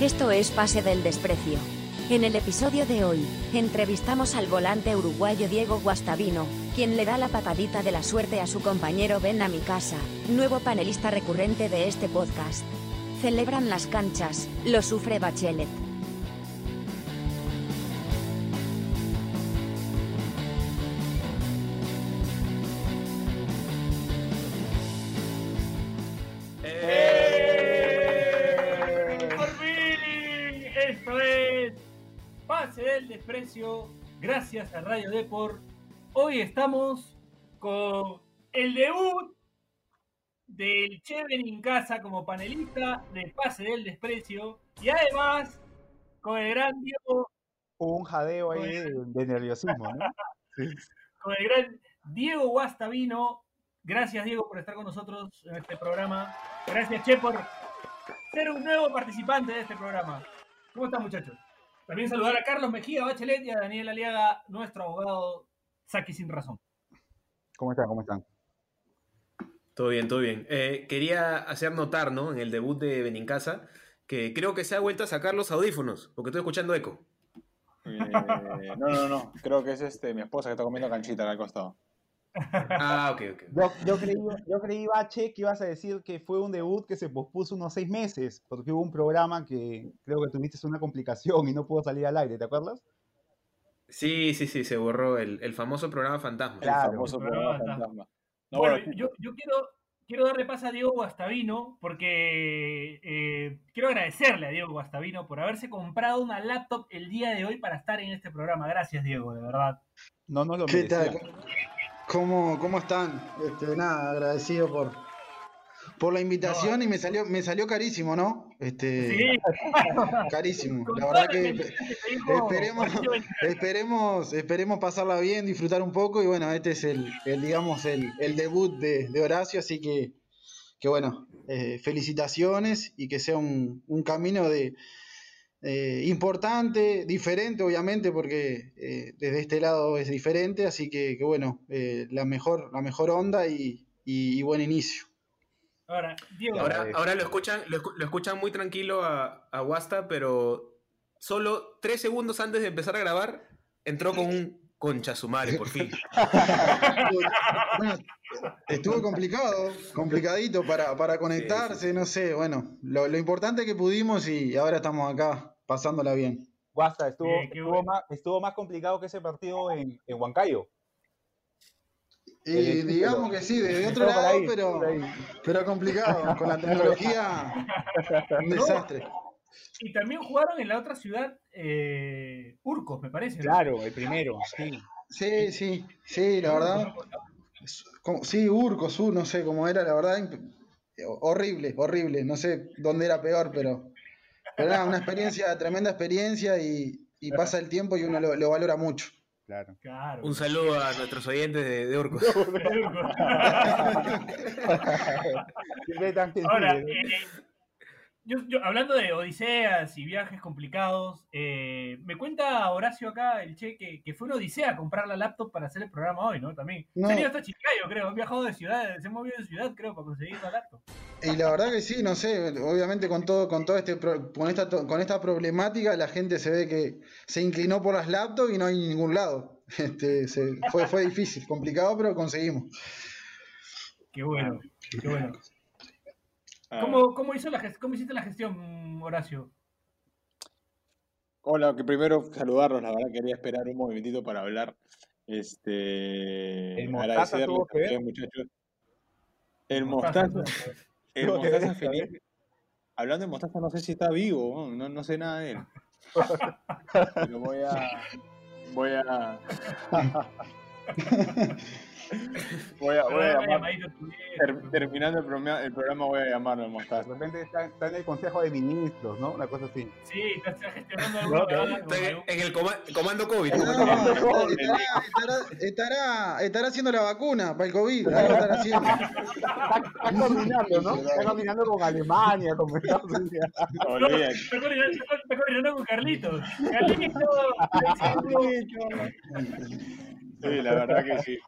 Esto es Pase del Desprecio. En el episodio de hoy, entrevistamos al volante uruguayo Diego Guastavino, quien le da la patadita de la suerte a su compañero Ben a mi casa, nuevo panelista recurrente de este podcast. Celebran las canchas, lo sufre Bachelet. Del gracias a Radio Deport. Hoy estamos con el debut del Cheven en casa como panelista de Pase del Desprecio y además con el gran Diego, Hubo un jadeo ahí de, de nerviosismo, ¿no? Sí. con el gran Diego Guastavino. Gracias Diego por estar con nosotros en este programa. Gracias Che por ser un nuevo participante de este programa. ¿Cómo están muchachos? También saludar a Carlos Mejía Bachelet y a Daniel Aliaga, nuestro abogado Saki sin razón. ¿Cómo están? ¿Cómo están? Todo bien, todo bien. Eh, quería hacer notar, ¿no? En el debut de Benincasa, que creo que se ha vuelto a sacar los audífonos, porque estoy escuchando eco. Eh, no, no, no. Creo que es este mi esposa que está comiendo canchita al costado. Ah, ok, ok. Yo, yo, creí, yo creí, Bache, que ibas a decir que fue un debut que se pospuso unos seis meses, porque hubo un programa que creo que tuviste una complicación y no pudo salir al aire, ¿te acuerdas? Sí, sí, sí, se borró el, el famoso programa Fantasma. Claro. El famoso programa programa fantasma. No, bueno, bueno, yo, yo quiero, quiero darle paso a Diego Guastavino porque eh, quiero agradecerle a Diego Guastavino por haberse comprado una laptop el día de hoy para estar en este programa. Gracias, Diego, de verdad. No nos lo ¿Qué merecía. tal? ¿Cómo, cómo están? Este, nada, agradecido por, por la invitación y me salió, me salió carísimo, ¿no? Este, Sí, carísimo. La verdad que esperemos, esperemos, esperemos pasarla bien, disfrutar un poco y bueno, este es el, el, digamos, el, el debut de, de Horacio, así que, que bueno, eh, felicitaciones y que sea un, un camino de eh, importante, diferente obviamente, porque eh, desde este lado es diferente, así que, que bueno, eh, la mejor, la mejor onda y, y- y buen inicio. Ahora, Diego, Ahora, ahora lo escuchan, lo, escu- lo escuchan muy tranquilo a, a Wasta, pero solo tres segundos antes de empezar a grabar, entró con un concha su madre, por fin. Bueno, estuvo complicado, complicadito para, para conectarse, no sé, bueno, lo, lo importante es que pudimos y ahora estamos acá pasándola bien. Guasta, estuvo, estuvo, bueno. más, estuvo más complicado que ese partido en, en Huancayo. Y El título. digamos que sí, desde otro lado, ahí, pero, pero complicado, con la tecnología, un desastre. Y también jugaron en la otra ciudad, eh, Urcos, me parece. ¿no? Claro, el primero, sí. Sí, sí, sí, la verdad. como- sí, Urco, Sur, no sé cómo era, la verdad. Horrible, horrible. No sé dónde era peor, pero. Pero nada, una experiencia, tremenda experiencia y, y pasa el tiempo y uno lo, lo valora mucho. Claro. Claro. Un saludo a nuestros oyentes de, de gentil, Ahora, eh, yo, yo- hablando de odiseas y viajes complicados, eh, me cuenta Horacio acá, el che, que, que fue una odisea comprar la laptop para hacer el programa hoy, ¿no? También. No. Se hasta Chiclayo, creo. Han viajado de ciudad, se han movido de ciudad, creo, para conseguir la laptop. Y la verdad que sí, no sé, obviamente con todo, con todo este con esta to- con esta problemática la gente se ve que se inclinó por las laptops y no hay ningún lado. Este, se- fue, fue difícil, complicado, pero conseguimos. Qué bueno, qué bueno. Ah, ¿Cómo, cómo, hizo la, ¿Cómo hiciste la gestión, Horacio? Hola, que primero saludarlos, la verdad quería esperar un momentito para hablar. Este, El Mostaza agradecerles tuvo a que muchachos. El Mostaza, el Mostaza feliz. Hablando de Mostaza, no sé si está vivo, no, no sé nada de él. Pero voy a. Voy a. voy a, voy a Una llamar. ter- terminando el programa, el programa, voy a llamarlo al De repente está, está en el Consejo de Ministros, ¿no? Una cosa así. Sí, está, gestionando Está en, el coma- comando COVID. COVID. estará, estará- estará- estará haciendo la vacuna para el COVID, algo estará haciendo. Está, está coordinando, ¿no? Está coordinando con Alemania, con Estados Unidos. Está coordinando con Carlitos. Carlitos. Sí, la verdad que sí.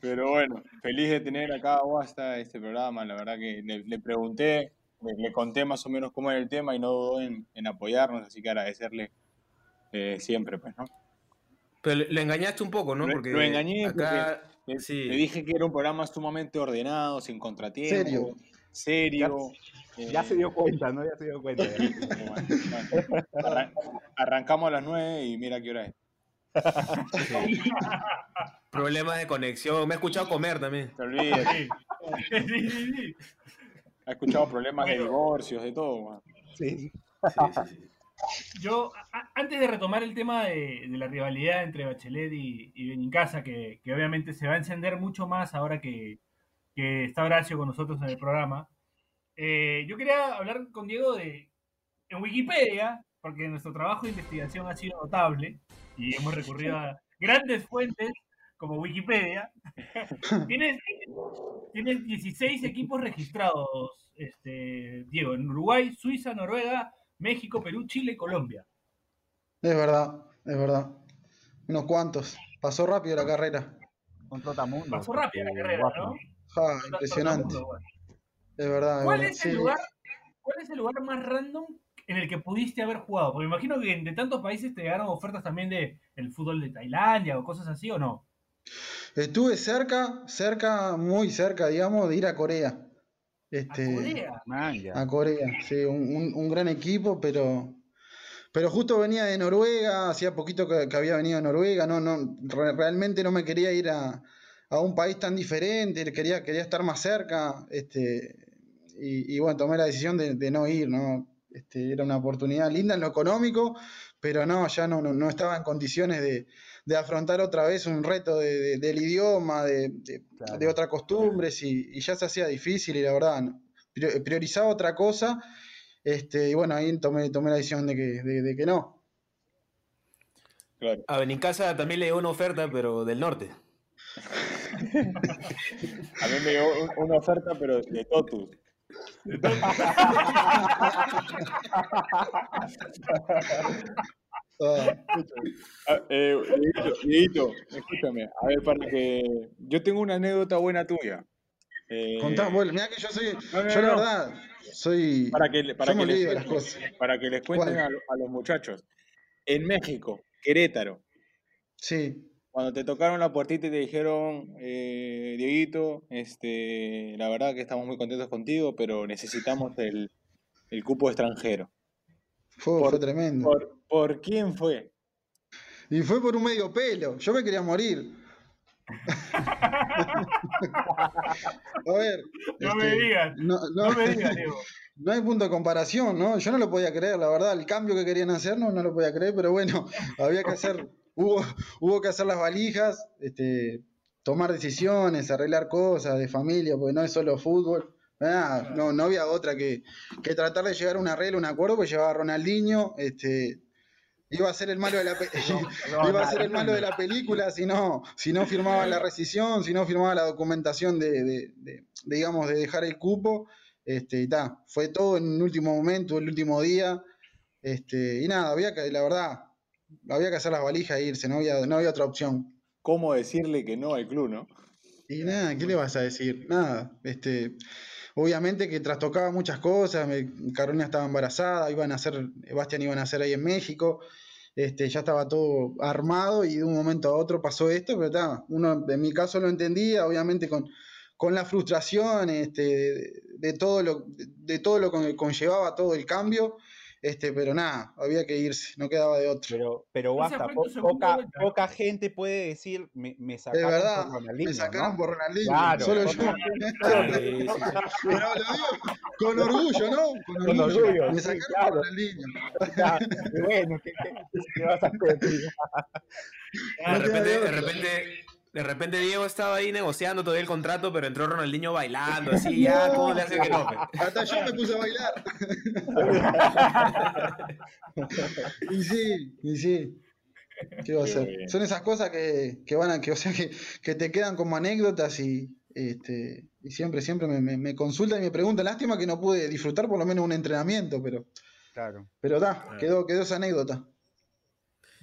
Pero bueno, feliz de tener acá a Wasta este programa. La verdad que le, le pregunté le, le conté más o menos cómo era el tema y no dudó en, en apoyarnos, así que agradecerle eh, siempre, pues, ¿no? Pero le, le engañaste un poco, ¿no? Lo- Porque lo engañé acá, Le, sí. le dije que era un programa sumamente ordenado, sin contratiempo. Serio. Serio. Ya eh, se dio cuenta, ¿no? Ya se dio cuenta. bueno. Arran- arrancamos a las 9 y mira qué hora es. Problemas de conexión. Me he escuchado comer también. Te olvides. Sí. Sí, sí, sí. Ha escuchado problemas de divorcios, de todo. man. Sí. Sí, sí, sí. Yo, a- antes de retomar el tema de, de la rivalidad entre Bachelet y, y Benincasa, que, que obviamente se va a encender mucho más ahora que, que está Horacio con nosotros en el programa, eh, yo quería hablar con Diego de, en Wikipedia, porque nuestro trabajo de investigación ha sido notable y hemos recurrido a grandes fuentes como Wikipedia. tienes, tienes 16 equipos registrados, este, Diego, en Uruguay, Suiza, Noruega, México, Perú, Chile y Colombia. Es verdad, es verdad. Unos cuantos. Pasó rápido la carrera. Un trotamundo. Pasó rápido la carrera. ¿no? Ja, impresionante. Es verdad, es ¿Cuál verdad. es, Sí. el lugar, ¿Cuál es el lugar más random en el que pudiste haber jugado? Porque me imagino que de tantos países te llegaron ofertas también de el fútbol de Tailandia o cosas así, ¿o no? Estuve cerca, cerca, muy cerca, digamos, de ir a Corea. A Este, Corea. Man, ya. A Corea, sí, un, un- un gran equipo, pero, pero justo venía de Noruega, hacía poquito que, que había venido de Noruega, no, no, re- realmente no me quería ir a, a un país tan diferente, quería, quería estar más cerca, este, y, y bueno, tomé la decisión de, de no ir, ¿no? Este, era una oportunidad linda en lo económico, pero no, ya no, no, no estaba en condiciones de, de afrontar otra vez un reto de- de- del idioma, de, de, Claro. de otras costumbres, y, y ya se hacía difícil, y la verdad, priorizaba otra cosa, este, y bueno, ahí tomé, tomé la decisión de que, de, de que no. Claro. A Benincasa también le dio una oferta, pero del norte. A mí me llegó un- una oferta, pero de Totus. Ah, Ah, eh, Dieguito, escúchame. A ver, para que. Yo tengo una anécdota buena tuya. Eh, contá, bueno, mirá que yo soy, no, no, yo la verdad, soy, para que, para que les, las cosas. para que les cuenten a, lo- a los muchachos. En México, Querétaro, Sí, cuando te tocaron la puertita y te dijeron, eh, Dieguito, este, la verdad que estamos muy contentos contigo, pero necesitamos el, el cupo extranjero. fue, Por- fue tremendo. ¿Por, por quién fue? Y fue por un medio pelo, yo me quería morir. A ver. No me este, digas, No, No no- me digas, Diego. no hay punto de comparación, ¿no? Yo no lo podía creer, la verdad, el cambio que querían hacer no, no lo podía creer, pero bueno, había que hacer, hubo, hubo que hacer las valijas, este, tomar decisiones, arreglar cosas de familia, porque no es solo fútbol. Ah, no, no había otra que, que tratar de llegar a un arreglo, un acuerdo, pues llevaba a Ronaldinho, este, iba a ser el malo de la pe- iba a ser el malo de la película si no, si no firmaba la rescisión, si no firmaba la documentación de, de- de- digamos, de dejar el cupo, este, y ta, fue todo en un último momento, el último día, este, y nada, había que, la verdad, había que hacer las valijas e irse, no había, no había otra opción. ¿Cómo decirle que no al club, no? Y nada, ¿qué le vas a decir? Nada, este, obviamente que trastocaba muchas cosas, Carolina estaba embarazada, iban a hacer, Bastian iban a hacer ahí en México, este, ya estaba todo armado y de un momento a otro pasó esto, pero está, uno en mi caso lo entendía, obviamente con, con la frustración este, de, de todo lo, de todo lo que conllevaba todo el cambio, este, pero nada, había que irse, no quedaba de otro. Pero, pero basta, po- poca, poca gente puede decir, me, me Es sacaron verdad, por Ronaldinho, me sacaron ¿no? por Ronaldinho, Claro, solo yo. Sí, sí, sí. Pero lo digo con orgullo, ¿no? Con Con orgullo. orgullo, Me sí, sacaron claro. por Ronaldinho. Y bueno, ¿qué, qué- qué vas a hacer? tío? De repente, de repente, de repente Diego estaba ahí negociando todavía el contrato, pero entró Ronaldinho bailando, así ya, ¿cómo le hace que no? Hasta yo me puse a bailar. y sí, y sí. ¿Qué va a hacer? Son esas cosas que, que van a, que, o sea, que, que te quedan como anécdotas y, este, y siempre, siempre me, me, me consultan y me preguntan. Lástima que no pude disfrutar por lo menos un entrenamiento, pero, Claro. pero da, quedó, quedó esa anécdota.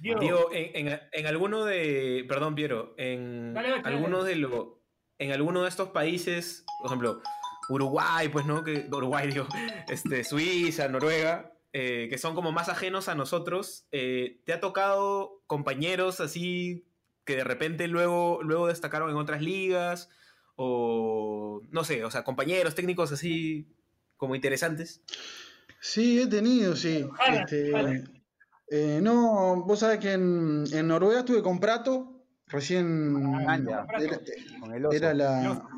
Diego, Diego, en, en, en alguno de, perdón Piero, en Dale, dale, dale. alguno de lo, en alguno de estos países, por ejemplo, Uruguay, pues, ¿no? Que, Uruguay, digo, este, Suiza, Noruega, eh, que son como más ajenos a nosotros. Eh, ¿Te ha tocado compañeros así que de repente luego, luego destacaron en otras ligas? O no sé, o sea, compañeros técnicos así como interesantes. Sí, he tenido, sí. Ojalá, Este, ojalá. Eh, no, vos sabés que en, en Noruega estuve con Prato, recién Ah, era, la,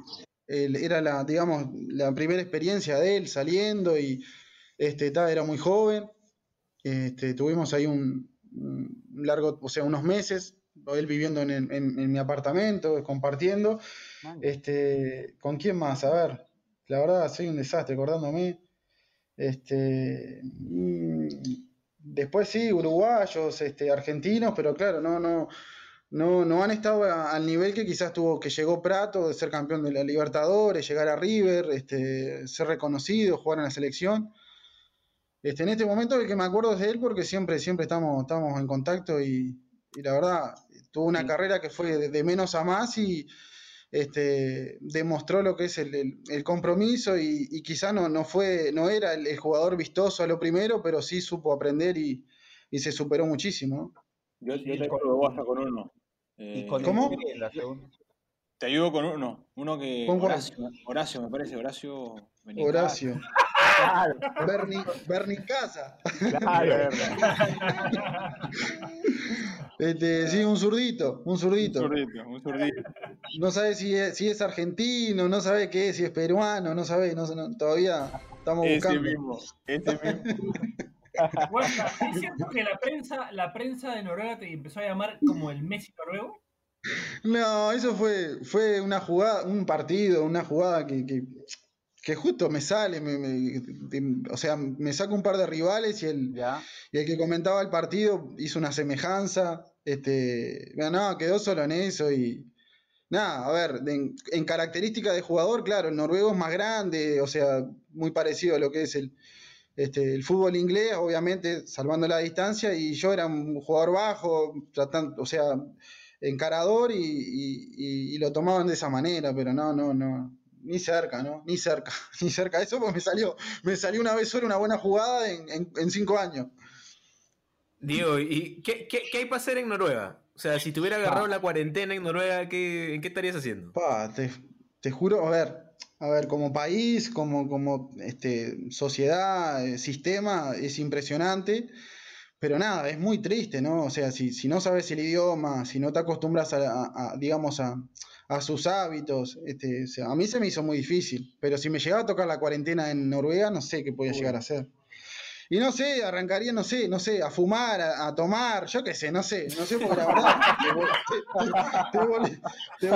el- era la, digamos, la primera experiencia de él saliendo y este, ta, era muy joven. Este, tuvimos ahí un, un largo, o sea, unos meses, él viviendo en, en- en mi apartamento, compartiendo. Man, Este, ¿con quién más? A ver, la verdad soy un desastre acordándome. Este, después sí, uruguayos, este, argentinos, pero claro, no, no, no, no han estado a- al nivel que quizás tuvo, que llegó Prato, de ser campeón de la Libertadores, llegar a River, este, ser reconocido, jugar en la selección. Este, en este momento el que me acuerdo es de él porque siempre, siempre estamos, estamos en contacto y, y la verdad, tuvo una carrera que fue de, de menos a más y este, demostró lo que es el, el- el compromiso y, y quizá no, no fue, no era el, el jugador vistoso a lo primero, pero sí supo aprender y, y se superó muchísimo. ¿no? Yo, yo te ayudo vos hasta con uno. Y Eh, con ¿Cómo? Te ayudo con uno. Uno que. ¿Con? Horacio, Horacio, me parece. Horacio. Benincasa. Horacio. Claro, Berni, Berni Casa. claro. Este, sí, un zurdito, un Un zurdito. zurdito, un zurdito. No sabe si es, si es argentino, no sabe qué es, si es peruano, no sabe, no, no, todavía estamos Ese buscando. mismo. Ese mismo. Guasta, ¿Es cierto que la prensa, la prensa de Noruega te empezó a llamar como el Messi noruego? No, eso fue, fue una jugada, un partido, una jugada que, que, que justo me sale, me, me- de- o sea, me saca un par de rivales y el, Ya. y el que comentaba el partido hizo una semejanza, este, no, quedó solo en eso y nada, a ver, en, en característica de jugador, claro, el noruego es más grande, o sea, muy parecido a lo que es el, este, fútbol inglés, obviamente, salvando la distancia, y yo era un jugador bajo, o sea, encarador y, lo tomaban de esa manera, pero no, no, no, ni cerca, ¿no? Ni cerca, ni cerca. Eso pues me salió, me salió una vez sola una buena jugada en, cinco años. Diego, ¿y qué hay para hacer en Noruega? O sea, si te hubiera agarrado Ah. la cuarentena en Noruega, ¿qué, ¿qué estarías haciendo? Pa, te, te juro, a ver, a ver, como país, como, como este, sociedad, eh, sistema, es impresionante, pero nada, es muy triste, ¿no? O sea, si, si no sabes el idioma, si no te acostumbras a, a- a, digamos, a, a sus hábitos, este, o sea, a mí se me hizo muy difícil, pero si me llegaba a tocar la cuarentena en Noruega, no sé qué podía llegar a hacer. Y no sé, arrancaría, no sé, no sé, a fumar, a, a tomar, yo qué sé, no sé, no sé, porque la verdad, te, vol- te, te volvés- te es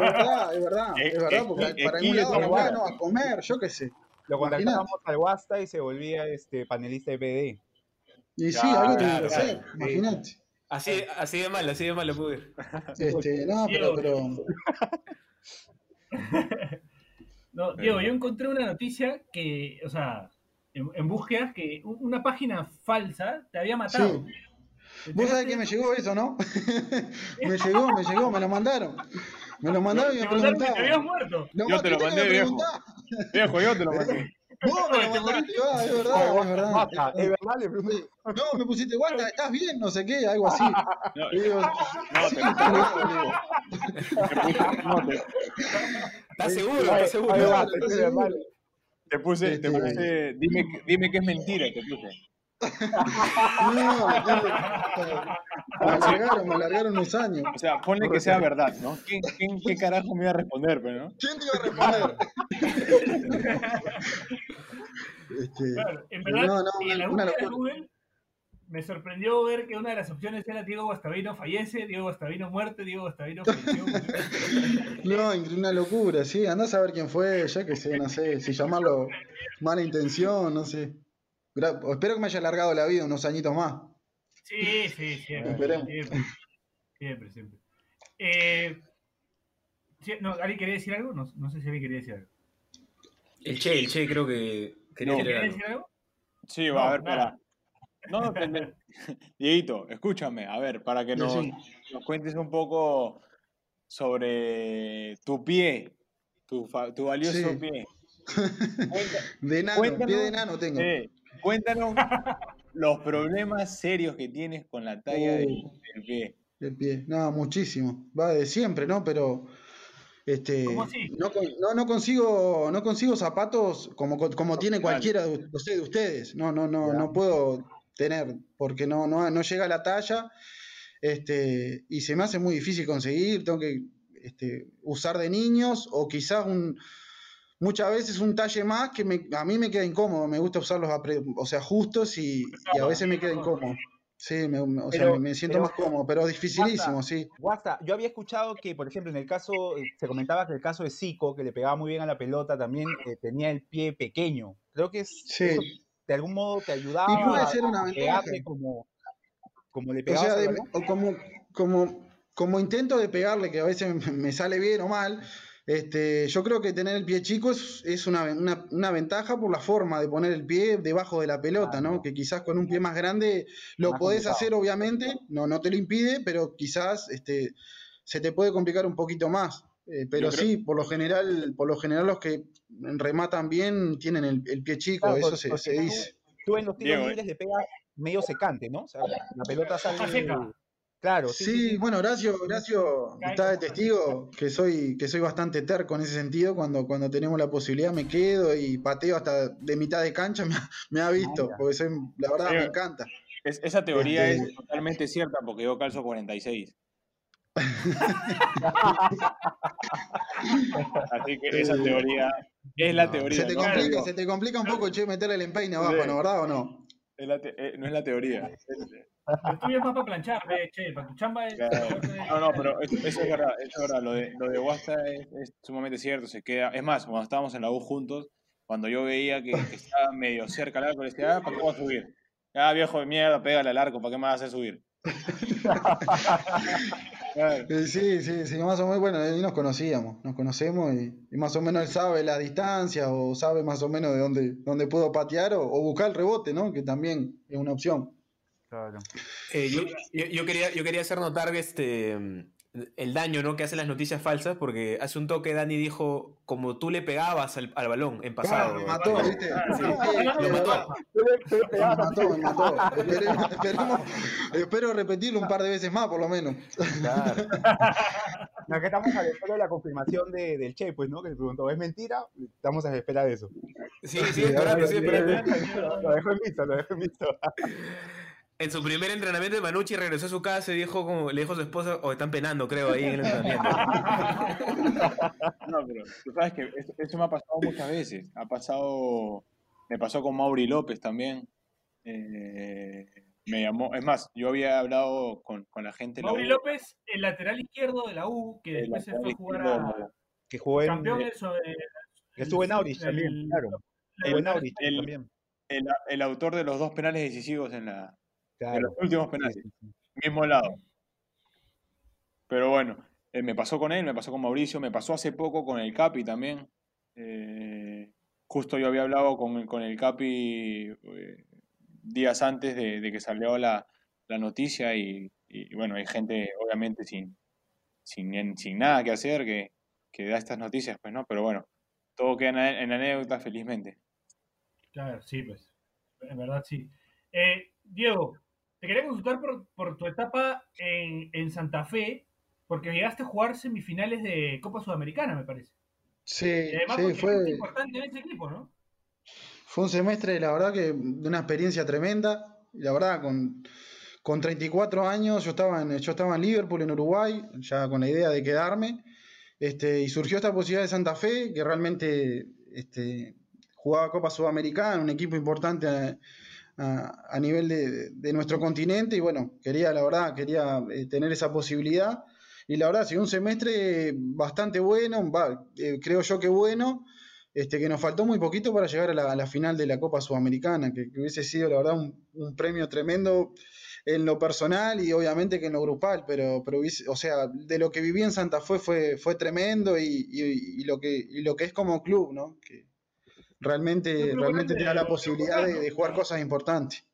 verdad, es verdad, es verdad, porque Eh, eh, para algún lado, igual. no, a comer, yo qué sé. Lo Imagínate. contactábamos al Wasta y se volvía este panelista de PD. Y sí, Claro, algo tiene que claro, hacer, claro. imagínate. Así, así de mal, así de mal lo pude. Este, no, pero, pero, No, Diego, yo encontré una noticia que, o sea, en, en búsquedas, que una página falsa te había matado. ¿Te vos sabés que me llegó eso, ¿no? me llegó, me llegó, me lo mandaron. Me lo mandaron y me mandaron que te habías muerto. No, Yo te lo ¿viste que mandé, viejo. Viejo, yo te lo mandé. Vos me lo mandaste, ah, es verdad, es verdad. Wasta, ¿es verdad? Le pregunté. No, me pusiste, guarda, ¿estás bien? No sé qué, algo así. No, digo, no, sí, te, no, ¿Estás seguro? ¿Estás seguro? Te puse, te puse, dime, que- dime que es mentira, te puse. No, no, me alargaron, me alargaron unos años. O sea, ponle que sea verdad, ¿no? ¿Quién, quién, qué carajo me iba a responder, pero no? ¿Quién te iba a responder? Este, Claro, en verdad, no, no, en la una búsqueda de. Google me sorprendió ver que una de las opciones era Diego Guastavino fallece, Diego Guastavino muerte, Diego Guastavino falleció. No, una locura, sí, andás a ver quién fue, ya que sé, no sé, si llamarlo mala intención, no sé. Gra- Espero que me haya alargado la vida unos añitos más. Sí, sí, siempre. Esperemos. Siempre, siempre. siempre. Eh, no, ¿Alguien quería decir algo? No, no sé si alguien quería decir algo. El Che, el Che creo que quería No. decir ¿Quería algo. decir algo? Sí, No, va, a ver, nada. para. No. Dieguito, escúchame, a ver, para que nos, Sí. nos cuentes un poco sobre tu pie, tu, valioso Sí. pie. Cuenta- De Cuéntanos. pie de enano tengo. eh, cuéntanos los problemas serios que tienes con la talla del, Uh. del pie. El pie. No, muchísimo. Va de siempre, ¿no? Pero este no, no, no consigo no consigo zapatos como, co- como tiene cualquiera de, ustedes. No, no, no, no puedo tener porque no, no, no llega a la talla. Este, y se me hace muy difícil conseguir, tengo que este, usar de niños o quizás un muchas veces un talle más que me- a mí me queda incómodo, me gusta usarlos o sea, justos y, y a veces me queda incómodo. Sí, me, me- o sea, Pero- me, me siento pero- más cómodo, pero dificilísimo, sí. Guasta, yo había escuchado que, por ejemplo, en el caso, eh, se comentaba que el caso de Zico, que le pegaba muy bien a la pelota, también eh, tenía el pie pequeño. Creo que es, Sí. eso de algún modo te ayudaba Y puede a- ser una ventaja. como, como le O sea, de- o como, como, como intento de pegarle, que a veces me, sale bien o mal, este, yo creo que tener el pie chico es, es una, una- una ventaja por la forma de poner el pie debajo de la pelota, ¿no? Que quizás con un pie más grande lo Más podés complicado. hacer, obviamente, no, no te lo impide, pero quizás este, se te puede complicar un poquito más. Eh, pero creo- sí, por lo general, por lo general los que rematan bien tienen el, el pie chico, Claro, eso se, porque se tú- dice. Tú en los tiros Diego, eh. libres le pegas medio secante, ¿no? O sea, la pelota sale. Seca. Claro, sí. Sí, sí, sí. bueno, Horacio, Horacio está de testigo que soy, que soy bastante terco en ese sentido. Cuando, cuando tenemos la posibilidad me quedo y pateo hasta de mitad de cancha, me, ha- me ha visto, ya. porque soy, la verdad me encanta. Es- esa teoría Este- es totalmente cierta porque yo calzo 46. Así que esa Eh, teoría es la no. teoría. Se te ¿no? complica, Digo, se te complica un poco, che, meterle el empeine abajo, Sí. ¿no? ¿Verdad o no? es la eh, no es la teoría. Es- El tuyo es más para planchar, ve, che, para tu chamba es. Claro. No, no, pero eso, eso es verdad, eso es verdad. Lo de, lo de Guasta es, es sumamente cierto. Se queda, es más, cuando estábamos en la U juntos, cuando yo veía que, que estaba medio cerca al arco, le decía, ah, ¿para qué voy a subir? Ah, viejo de mierda, pégale al arco, ¿para qué me vas a hacer subir? Claro. Eh, Sí, sí, sí, más o menos, bueno, ahí nos conocíamos, nos conocemos y, y más o menos él sabe la distancia o sabe más o menos de dónde, dónde puedo patear o, o buscar el rebote, ¿no? Que también es una opción. Claro. Eh, yo, yo- yo quería, yo quería hacer notar este, mm, el daño ¿no? que hacen las noticias falsas, porque hace un toque Dani dijo, como tú le pegabas al, al balón en pasado. Claro, me mató, me mató. Baja. Me mató, me mató. Esperemos- esperemos- espero repetirlo un par de veces más, por lo menos. Claro. No, que estamos a la espera de la confirmación de, del Che, pues, ¿no? Que le preguntó, ¿es mentira? Estamos a la espera de eso. Sí, sí, esperando, sí, esperando. Lo dejo en visto, lo dejo en visto. En su primer entrenamiento de Manucci regresó a su casa y dijo como, le dijo a su esposa, o están penando, creo, ahí en el entrenamiento. No, pero tú sabes que eso, eso me ha pasado muchas veces. Ha pasado, me pasó con Mauri López también. Eh, me llamó, es más, yo había hablado con, con la gente la Mauri López, el lateral izquierdo de la U, que el después se fue a jugar a Que jugó en, campeón estuvo en Aurich el- también, claro. el- en también. el, el autor de los dos penales decisivos en la, de Claro. los últimos penales, mismo lado. Pero bueno, eh, me pasó con él, me pasó con Mauricio, me pasó hace poco con el Capi también. Eh, justo yo había hablado con, el- con el Capi eh, días antes de, de que salió la, la noticia y, y, bueno, hay gente obviamente sin, sin, sin nada que hacer que, que da estas noticias, pues no, pero bueno, todo queda en, en anécdota felizmente. Claro, sí, pues. En verdad, sí. Eh, Diego, te quería consultar por, por tu etapa en, en Santa Fe, porque llegaste a jugar semifinales de Copa Sudamericana, me parece. Sí, Y además, sí, fue, importante en ese equipo, ¿no? fue un semestre, la verdad, que de una experiencia tremenda. La verdad, con, con 34 años, yo estaba, en, yo estaba en Liverpool, en Uruguay, ya con la idea de quedarme. Este, y surgió esta posibilidad de Santa Fe, que realmente este, jugaba Copa Sudamericana, un equipo importante a, nivel de, de nuestro continente. Y bueno, quería, la verdad, quería eh, tener esa posibilidad. Y la verdad, sido un semestre bastante bueno, va, eh, creo yo que bueno, este, que nos faltó muy poquito para llegar a la, final de la Copa Sudamericana, que, hubiese sido, la verdad, un, premio tremendo en lo personal y obviamente que en lo grupal, pero, pero o sea, de lo que viví en Santa Fe fue, fue tremendo y, y- lo que, y lo que es como club, ¿no? Realmente, realmente grande te da la posibilidad de, jugar cosas importantes.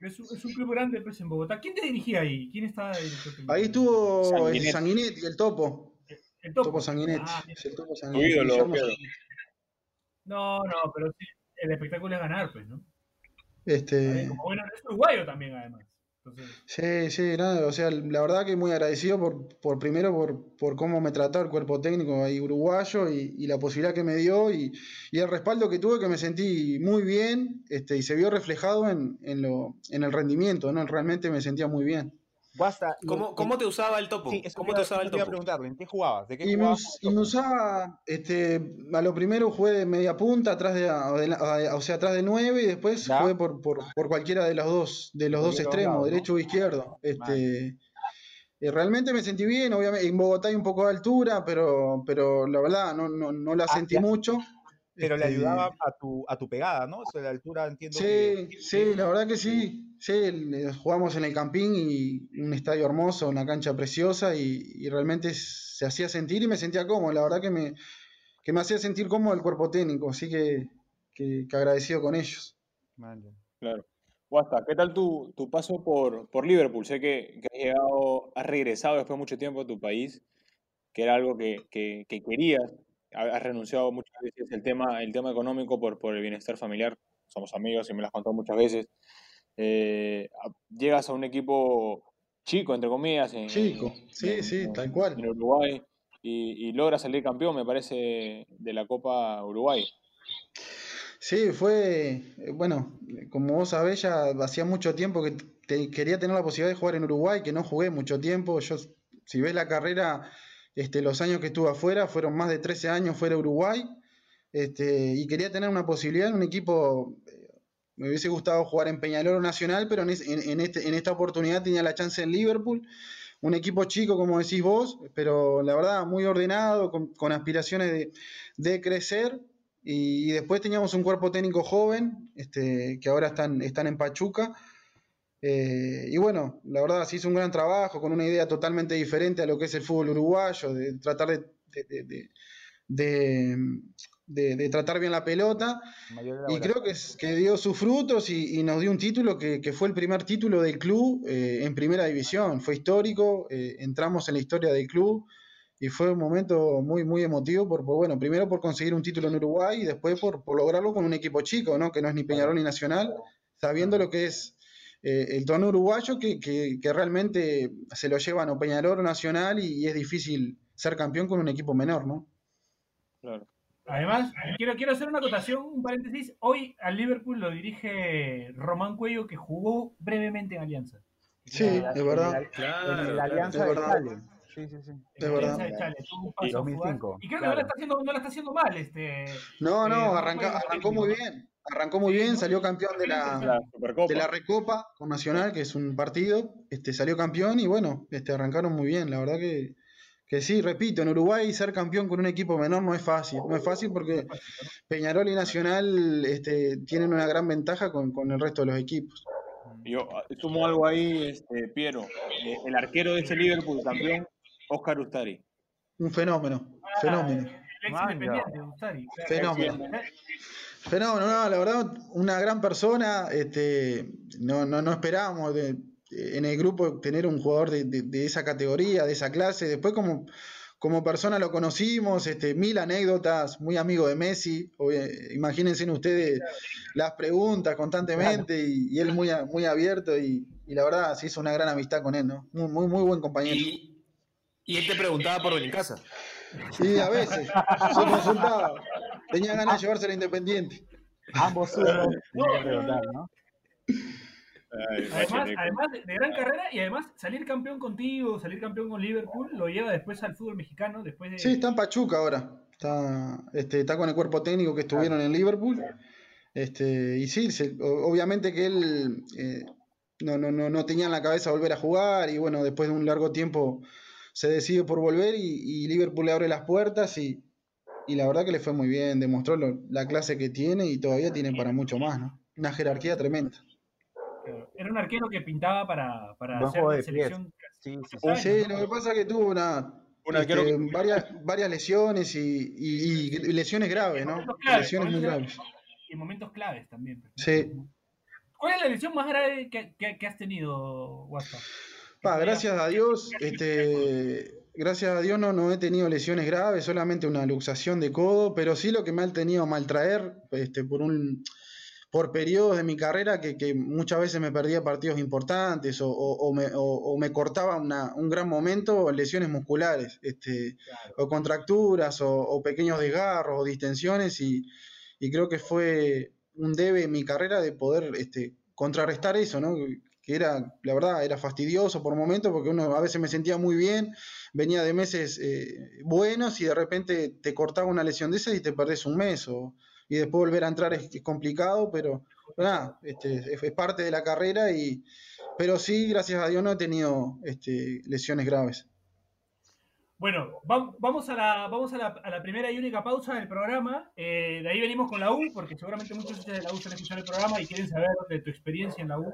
Es un, es un club grande pues, en Bogotá. ¿Quién te dirigía ahí? ¿Quién director técnico? Ahí estuvo el Sanguinetti. Sanguinetti, el topo, El Topo, Topo. Sanguinetti, Ah, el Topo Sanguinetti. ídolo. Sanguinetti. No, no, pero sí, el espectáculo es ganar, pues, ¿no? Este, Como bueno, es uruguayo también, además. Sí, sí, nada, o sea, la verdad que muy agradecido por, por primero por, por cómo me trató el cuerpo técnico ahí uruguayo y, y la posibilidad que me dio y, y el respaldo que tuve que me sentí muy bien este, y se vio reflejado en, en, lo, en el rendimiento, ¿no? Realmente me sentía muy bien. Guasta, ¿Cómo, cómo te usaba el topo? sí, eso ¿Cómo te usaba el eso te iba a topo? preguntar, ¿en qué jugabas? ¿De qué Y me, jugabas? us- y me usaba, este, a lo primero jugué de media punta, atrás de, o sea, atrás de nueve, y después Ya. jugué por, por, por cualquiera de los dos, de los dos extremos, derecho o izquierdo. Este, eh, realmente me sentí bien, obviamente, en Bogotá hay un poco de altura, pero, pero la verdad no, no, no la Ah, sentí ya. mucho. Pero le Este, ayudaba a tu, a tu pegada, ¿no? De la altura entiendo Sí, que... sí, la verdad que sí. Sí, jugamos en el Campín y un estadio hermoso, una cancha preciosa y, y realmente se hacía sentir y me sentía cómodo. La verdad que me, que me hacía sentir cómodo el cuerpo técnico, así que, que, que agradecido con ellos. Ya. Claro. Guasta, ¿qué tal tu, tu paso por, por Liverpool? Sé que, que has llegado, has regresado después de mucho tiempo a tu país, que era algo que, que- que querías. Ha- Has renunciado muchas veces el tema, el tema económico por, por el bienestar familiar. Somos amigos y me lo has contado muchas veces. Eh, llegas a un equipo chico, entre comillas, en, Chico, sí, en- sí, en- tal cual. en Uruguay y, y logras salir campeón, me parece, de la Copa Uruguay. Sí, fue, eh, bueno, como vos sabés, ya hacía mucho tiempo que te- quería tener la posibilidad de jugar en Uruguay, que no jugué mucho tiempo. Yo, si ves la carrera, este, los años que estuve afuera, fueron más de 13 años fuera de Uruguay, este, y quería tener una posibilidad en un equipo, eh, me hubiese gustado jugar en Peñarol o Nacional, pero en, es- en- en este, en esta oportunidad tenía la chance en Liverpool. Un equipo chico, como decís vos, pero la verdad muy ordenado, con, con aspiraciones de, de crecer. Y, y después teníamos un cuerpo técnico joven, este, que ahora están, están en Pachuca. Eh, y bueno, la verdad se hizo un gran trabajo con una idea totalmente diferente a lo que es el fútbol uruguayo, de tratar de, de- de- tratar bien la pelota. Y creo que, que dio sus frutos y, y nos dio un título que, que fue el primer título del club eh, en primera división. Fue histórico, eh, entramos en la historia del club y fue un momento muy, muy emotivo, por, por, bueno, primero por conseguir un título en Uruguay y después por, por lograrlo con un equipo chico, ¿no? que no es ni Peñarol ni Nacional, sabiendo lo que es eh, el torneo uruguayo, que, que- que realmente se lo llevan o Peñarol o Nacional y, y es difícil ser campeón con un equipo menor, ¿no? Claro. Además, quiero, quiero hacer una acotación, un paréntesis. Hoy al Liverpool lo dirige Román Cuello, que jugó brevemente en Alianza. Sí, el- es verdad. En Claro, claro. Alianza Es de. Sí, sí, sí. Verdad. De Chale, a jugar. 2005, Y creo que no la está haciendo, no la está haciendo mal. Este, No, Eh, no, no arranca- arrancó muy bien. Arrancó muy Sí, bien, salió campeón de La de la Recopa con Nacional, que es un partido, este, salió campeón y bueno, este, arrancaron muy bien. La verdad que, que sí, repito, en Uruguay ser campeón con un equipo menor no es fácil. No es fácil porque Peñarol y Nacional este, tienen una gran ventaja con, con el resto de los equipos. Yo ah, sumo algo ahí, este, Piero. Eh, el arquero de este Liverpool campeón, Oscar Ustari. Un fenómeno, ah, fenómeno. El ex Manja. independiente, Ustari. claro. Fenómeno. Fenómeno, no, la verdad, una gran persona. Este, no, no, no esperábamos de- en el grupo tener un jugador de, de- de esa categoría, de esa clase. Después, como, como persona lo conocimos, este, mil anécdotas, muy amigo de Messi. Imagínense ustedes las preguntas constantemente y, y él muy, muy abierto. Y, y la verdad, se hizo una gran amistad con él, ¿no? Muy, muy, muy buen compañero. Y, y él te preguntaba por Benincasa. Sí, a veces se consultaba. Tenía ganas de llevarse a la Independiente. Ambos uno. Además, además de, gran carrera y además salir campeón contigo, salir campeón con Liverpool, lo lleva después al fútbol mexicano, después de... Sí, está en Pachuca ahora. Está, este, está con el cuerpo técnico que estuvieron en Liverpool. Este, y sí, se- obviamente que él eh, no, no, no, no tenía en la cabeza volver a jugar y bueno, después de un largo tiempo se decide por volver y, y Liverpool le abre las puertas y, y la verdad que le fue muy bien, demostró lo- la clase que tiene y todavía tiene para mucho más, ¿no? Una jerarquía tremenda. Era un arquero que pintaba para, para hacer la selección. Sí, sí, lo que pasa es que tuvo una, Un arquero este, que- varias, varias lesiones y, y- y lesiones graves, ¿no? Claves, Lesiones muy graves. Y en momentos claves también. Sí. ¿Cuál es la lesión más grave que, que- que has tenido, WhatsApp? Pa, gracias a Dios, este, gracias a Dios no, no he tenido lesiones graves, solamente una luxación de codo, pero sí lo que me ha tenido maltraer este, por un por periodos de mi carrera que, que muchas veces me perdía partidos importantes o, o- o me, o- me cortaba una- un gran momento lesiones musculares, este, o contracturas o, o pequeños desgarros o distensiones y, y creo que fue un debe en mi carrera de poder este, contrarrestar eso, ¿no? Era, la verdad, era fastidioso por momentos porque uno a veces me sentía muy bien, venía de meses eh, buenos y de repente te cortaba una lesión de esas y te perdés un mes o, y después volver a entrar es, complicado, pero, nada, este, es, parte de la carrera y pero sí, gracias a Dios no he tenido este, lesiones graves. Bueno, vam- vamos a la, vamos a la, primera y única pausa del programa. Eh, de ahí venimos con la U, porque seguramente muchos de la U están escuchando el programa y quieren saber de tu experiencia en la U.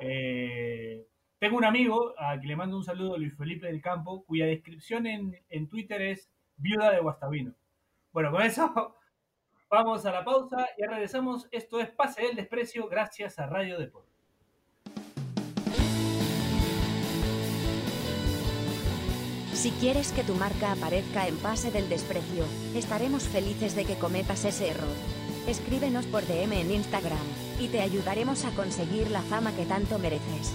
Eh, tengo un amigo a quien le mando un saludo, Luis Felipe del Campo, cuya descripción en, en Twitter es viuda de Guastavino. Bueno, con eso vamos a la pausa y regresamos. Esto es Pase del Desprecio, gracias a Radio Deportes. Si quieres que tu marca aparezca en Pase del Desprecio, estaremos felices de que cometas ese error. Escríbenos por DM en Instagram, y te ayudaremos a conseguir la fama que tanto mereces.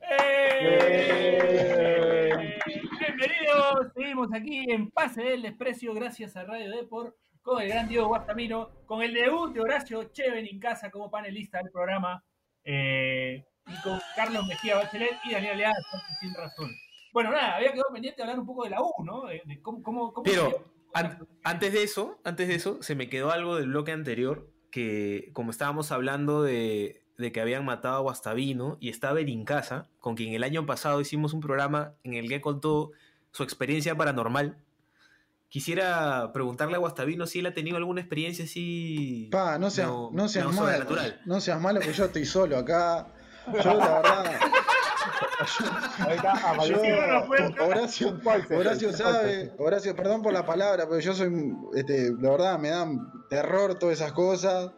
¡Eh! Aquí en Pase del Desprecio, gracias a Radio Deport, con el gran Diego Guastamino, con el debut de Horacio Cheven en casa como panelista del programa, eh, y con Carlos Mejía Bachelet y Daniel Leal, sin razón. Bueno, nada, había quedado pendiente de hablar un poco de la U, ¿no? De, de cómo, cómo, cómo Pero an- antes de eso, antes de eso, se me quedó algo del bloque anterior, que como estábamos hablando de, de que habían matado a Guastavino y estaba en casa, con quien el año pasado hicimos un programa en el que contó su experiencia paranormal. Quisiera preguntarle a Guastavino si él ha tenido alguna experiencia así. Pa, no seas, no- no, seas no malo. No seas malo que yo estoy solo acá. Yo la verdad. Cierra la puerta. Horacio, Horacio sabe. Horacio, perdón por la palabra, pero yo soy, este, la verdad, me dan terror todas esas cosas,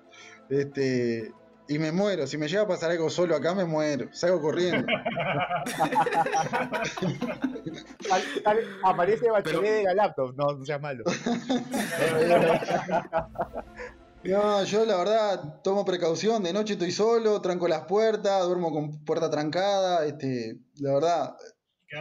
este, y me muero. Si me llega a pasar algo solo acá, me muero. Salgo corriendo. Tal- tal- aparece Bachelet Pero- de la laptop. No, no seas malo. No, yo la verdad tomo precaución. De noche estoy solo, tranco las puertas, duermo con puerta trancada. Este, la verdad,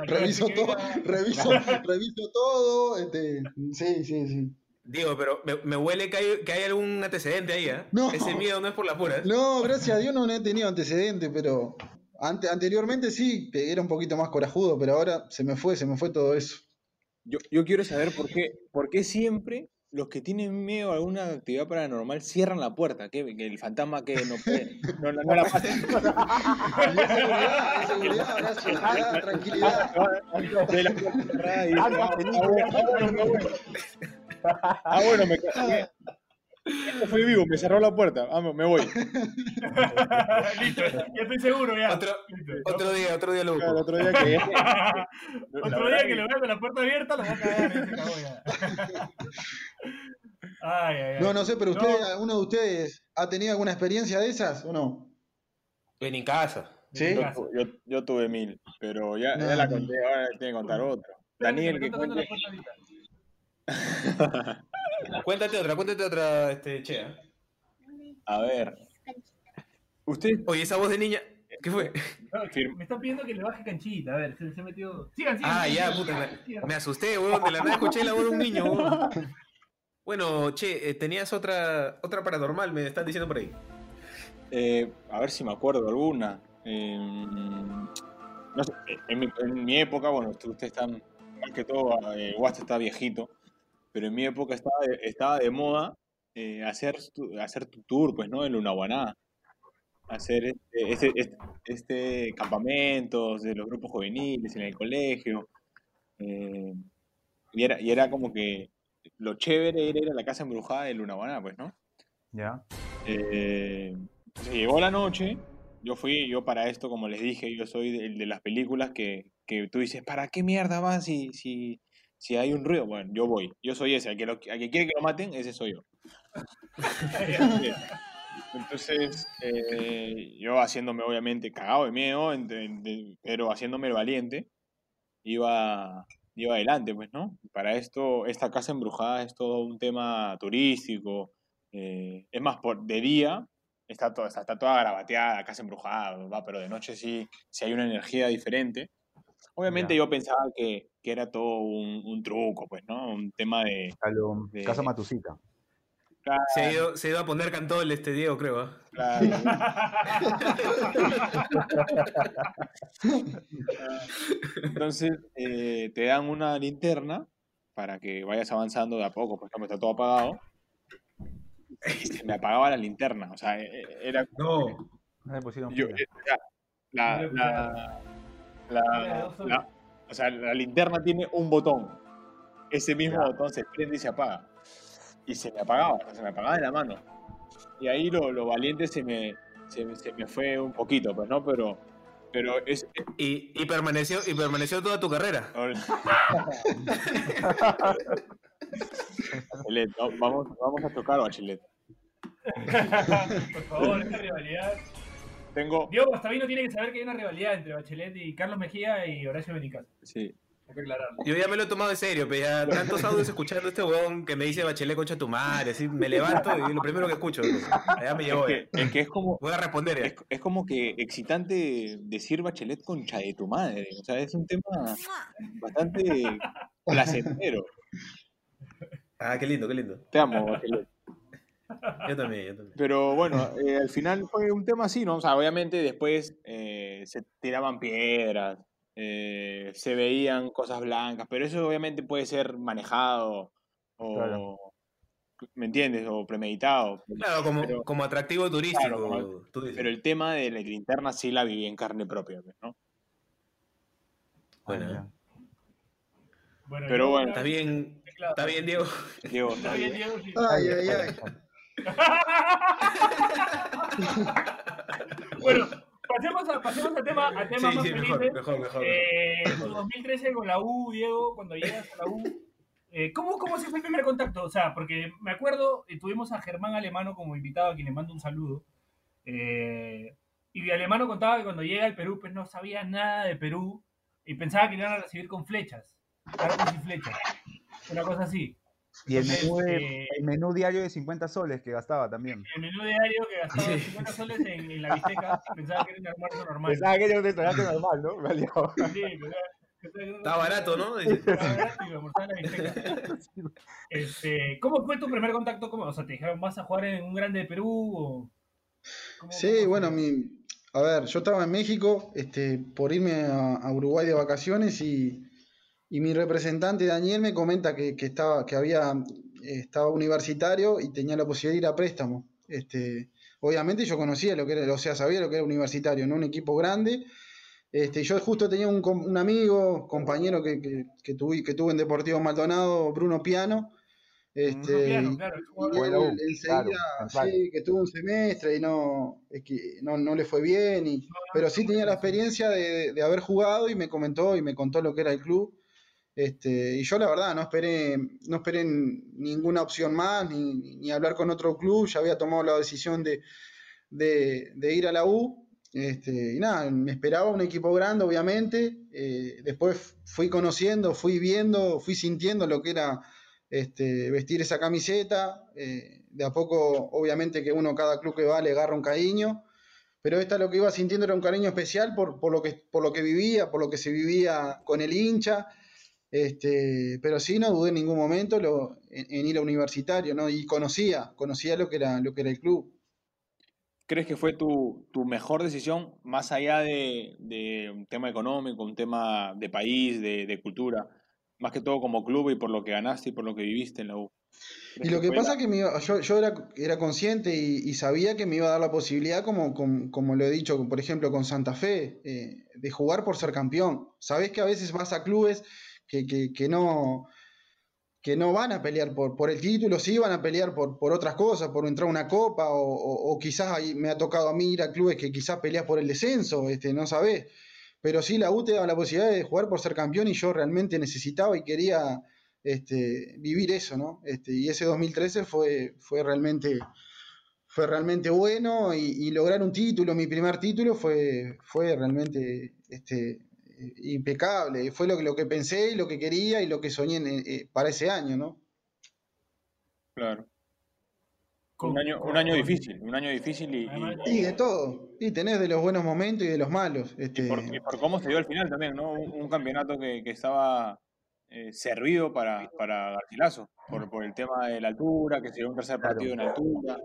reviso todo, reviso, reviso todo. Este, sí, sí, sí. Digo, pero me, me huele que hay, que hay algún antecedente ahí, ¿eh? No. Ese miedo no es por las puras. No, gracias a Dios no he tenido antecedentes, pero ante, anteriormente sí, era un poquito más corajudo, pero ahora se me fue, se me fue todo eso. Yo, yo quiero saber por qué, por qué siempre los que tienen miedo a alguna actividad paranormal cierran la puerta, que, que el fantasma que no puede, no, no, no la pasa. Seguridad, seguridad, seguridad, tranquilidad. Ah, bueno, me ca- Esto fue vivo, me cerró la puerta. Ah, me voy. Listo, ya estoy seguro ya. Otro, día, otro día lo Claro, otro día que. Otro día que lo vea con la puerta abierta, lo va a cagar. Ay, ay, ay. No, no sé, pero usted, No. ¿alguno de ustedes ha tenido alguna experiencia de esas o no? En casa. ¿Sí? Yo, yo, yo tuve mil, pero ya, No, ya la conté, ahora tiene que contar otro. Daniel, que cuente. Cuéntate otra, cuéntate otra, este, Chea. A ver. Usted. Oye, esa voz de niña, ¿qué fue? Me están pidiendo que le baje canchita. A ver, se, se metió. Sigan, sigan. Ah, sigan, ya, puta, sigan, me, sigan. me asusté, weón, de la nada escuché la voz de un niño, weón. Bueno, che, eh, tenías otra, otra paranormal, me están diciendo por ahí. Eh, a ver si me acuerdo alguna. Eh, no sé, en mi, en mi época, bueno, ustedes están, más que todo, eh, está viejito, pero en mi época estaba de, estaba de moda eh, hacer, tu, hacer tu tour, pues, ¿no? En Lunaguaná. Hacer este, este, este, este campamentos de los grupos juveniles en el colegio. eh, y, era, y era como que lo chévere era ir a la casa embrujada de Lunaguaná, pues, ¿no? Ya. Eh, se llegó la noche, yo fui, yo para esto, como les dije, yo soy de, de las películas que, que tú dices, ¿para qué mierda vas si, si, si hay un ruido? Bueno, yo voy. Yo soy ese. Al que, lo- al que quiere que lo maten, ese soy yo. Entonces, eh, yo haciéndome obviamente cagado de miedo, ent- ent- pero haciéndome el valiente, iba, iba adelante, pues, ¿no? Para esto, esta casa embrujada es todo un tema turístico. eh, es más, por, de día está, todo, está, está toda grabateada, casa embrujada, va, pero de noche sí, sí hay una energía diferente. Obviamente Ya. yo pensaba que, que era todo un, un truco, pues, ¿no? Un tema de... A lo- de- Casa Matusita. Se ha, ido, se ha ido a poner cantol este Diego, creo. ¿ah? Claro. Entonces, eh, te dan una linterna para que vayas avanzando de a poco, por ejemplo, está todo apagado. Y se me apagaba la linterna, o sea, eh, era... No. No le pusieron yo- eh, la, la, la- la- la- o sea, la linterna tiene un botón. Ese mismo Ya. botón se prende y se apaga. Y se me apagaba, se me apagaba de la mano. Y ahí lo, lo valiente se me, se, me- se me fue un poquito, pues, ¿no? Pero, pero es... Y, y permaneció, y permaneció toda tu carrera. Bachelet, no, vamos, vamos a tocar Bachelet. Por favor, esta rivalidad. Tengo... Diego Guastavino tiene que saber que hay una rivalidad entre Bachelet y Carlos Mejía y Horacio Benicat. Sí. Hay que aclararlo. Yo ya me lo he tomado en serio, pero ya tantos audios escuchando a este weón que me dice Bachelet concha tu madre, así me levanto y lo primero que escucho, pues, allá me Es que, es que es como... Voy a responder. Es, es como que excitante decir Bachelet concha de tu madre. O sea, es un tema bastante placentero. Ah, qué lindo, qué lindo. Te amo, Bachelet. Yo también, yo también. Pero bueno, eh, al final fue un tema así, ¿no? O sea, obviamente después eh, se tiraban piedras, eh, se veían cosas blancas, pero eso obviamente puede ser manejado o, Claro. ¿me entiendes? O premeditado. Claro, como, Pero- como atractivo turístico, Claro, como- tú dices. Pero el tema de la linterna sí la viví en carne propia, pues, ¿no? Bueno. Bueno, Pero bueno, está bien, está bien, Diego. Diego, Está bien, Diego. sí. Ay, ay, ay. bueno, pasemos a, pasemos a tema, a temas Sí, más sí, mejor, felices. mejor, mejor. Eh, tu 2013 con la U, Diego, cuando llegas a la U. eh, ¿cómo, ¿Cómo se fue el primer contacto? O sea, porque me acuerdo, eh, tuvimos a Germán Alemano como invitado, a quien le mando un saludo. eh, y Alemano contaba que cuando llega al Perú, pues no sabía nada de Perú y pensaba que le iban a recibir con flechas, arcos y flechas. Una cosa así. Y el menú, de- eh, el menú diario de 50 soles que gastaba también. el menú diario que gastaba 50 soles en, en la bisteca, pensaba que era un almuerzo normal. Pensaba que era un restaurante normal, ¿no? Sí, Está barato, ¿no? Dice, Estaba barato y me almorzaba en la bisteca. Este, ¿Cómo fue tu primer contacto? ¿Cómo? O sea, ¿te dijeron vas a jugar en un grande de Perú? O... ¿Cómo- Sí, cómo bueno, mi, a ver, yo estaba en México este, por irme a, a Uruguay de vacaciones y, y mi representante Daniel me comenta que, que estaba, que había, eh, estaba universitario y tenía la posibilidad de ir a préstamo. Este, obviamente yo conocía lo que era, o sea, sabía lo que era universitario, ¿no? Un equipo grande. Este, yo justo tenía un, com- un amigo, compañero que, que, que tuve, que tuve en Deportivo Maldonado, Bruno Piano. Este, Bruno Piano, y- claro, el y jugador- Bueno, él, él claro, seguía, central. sí, que tuvo un semestre y no, es que no, no le fue bien, y, pero sí tenía la experiencia de- de haber jugado y me comentó y me contó lo que era el club. Este, y yo la verdad no esperé, no esperé ninguna opción más, ni, ni hablar con otro club, ya había tomado la decisión de, de, ir a la U. Este, y nada, me esperaba un equipo grande, obviamente. eh, después fui conociendo, fui viendo, fui sintiendo lo que era este, vestir esa camiseta. eh, de a poco, obviamente, que uno, cada club que va, le agarra un cariño. Pero esta lo que iba sintiendo era un cariño especial por, por, lo, que, por lo que vivía, por lo que se vivía con el hincha. Este, pero sí, no dudé en ningún momento lo- en, en ir a universitario, ¿no? Y conocía, conocía lo que era, lo que era el club. ¿Crees que fue tu, tu mejor decisión, más allá de, de un tema económico, un tema de país, de, de cultura, más que todo como club y por lo que ganaste y por lo que viviste en la U? Y lo que pasa es que me iba- yo, yo era, era consciente y, y sabía que me iba a dar la posibilidad, como, como, como lo he dicho, por ejemplo, con Santa Fe, eh, de jugar por ser campeón. Sabés que a veces vas a clubes que, que, que no, que no van a pelear por, por el título, sí van a pelear por, por otras cosas, por entrar a una copa, o, o- quizás ahí me ha tocado a mí ir a clubes que quizás peleas por el descenso, este, no sabés. pero sí la U te daba la posibilidad de jugar por ser campeón y yo realmente necesitaba y quería este, vivir eso, ¿no? Este, y ese 2013 fue, fue, realmente, fue realmente bueno y, lograr un título, mi primer título, fue, fue realmente este, impecable. Fue lo, lo que pensé y lo que quería y lo que soñé eh, para ese año, ¿no? Claro. un año, un año difícil, un año difícil y, y, de todo. Y tenés de los buenos momentos y de los malos. Este... Y, por, cómo se dio al final también, ¿no? Un, campeonato que, que estaba eh, servido para, para Garcilaso, por, por, el tema de la altura, que sería un tercer partido en altura.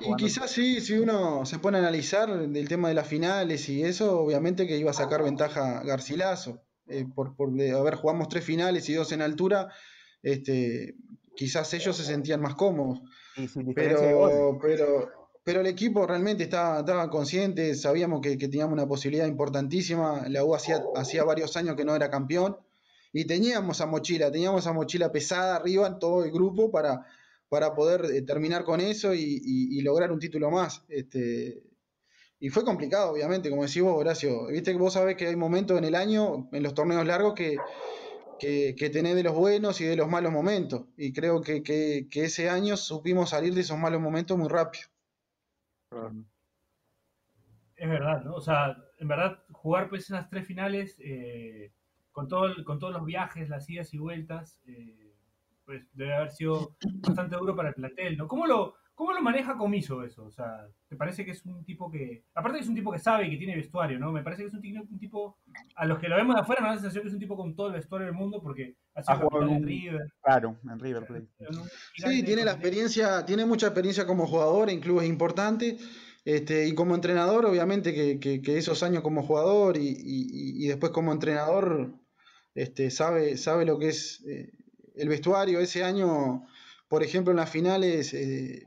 Y quizás sí, si uno se pone a analizar el tema de las finales y eso, obviamente que iba a sacar ventaja Garcilaso. Eh, por, por a ver, jugamos tres finales y dos en altura, este, quizás ellos se sentían más cómodos. pero, pero, pero el equipo realmente estaba, estaba consciente, sabíamos que, que, teníamos una posibilidad importantísima. La U hacía, hacía varios años que no era campeón y teníamos a mochila, teníamos a mochila pesada arriba en todo el grupo para, para poder eh, terminar con eso y, lograr un título más. Este, y fue complicado, obviamente, como decís vos, Horacio. Viste que vos sabés que hay momentos en el año, en los torneos largos, que, que, tenés de los buenos y de los malos momentos. Y creo que, que, ese año supimos salir de esos malos momentos muy rápido. Es verdad, ¿no? O sea, en verdad, jugar pues esas tres finales eh, con, todo con todos los viajes, las idas y vueltas, eh, pues debe haber sido bastante duro para el plantel, ¿no? ¿Cómo lo, cómo lo maneja Comiso eso? O sea, ¿te parece que es un tipo que, aparte que es un tipo que sabe y que tiene vestuario, ¿no? Me parece que es un, tipo, a los que lo vemos de afuera, me da la sensación que es un tipo con todo el vestuario del mundo porque ha jugado en River. Claro, en River Plate. Sí, tiene la experiencia, tiene mucha experiencia como jugador en clubes importantes. Este, y como entrenador, obviamente que, que, esos años como jugador y, y, y, después como entrenador este, sabe, sabe lo que es eh, el vestuario. Ese año, por ejemplo, en las finales eh,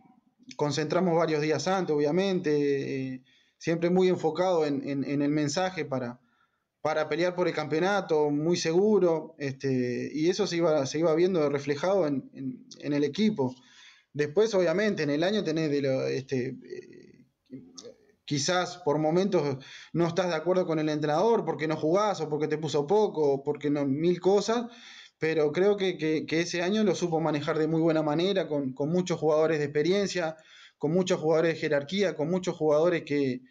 concentramos varios días antes, obviamente, eh, siempre muy enfocado en, el mensaje para, para pelear por el campeonato, muy seguro, este, y eso se iba, se iba viendo reflejado en, el equipo. Después, obviamente, en el año tenés de lo, este, quizás por momentos no estás de acuerdo con el entrenador porque no jugás o porque te puso poco o porque no, mil cosas, pero creo que, ese año lo supo manejar de muy buena manera, con, muchos jugadores de experiencia, con muchos jugadores de jerarquía, con muchos jugadores que,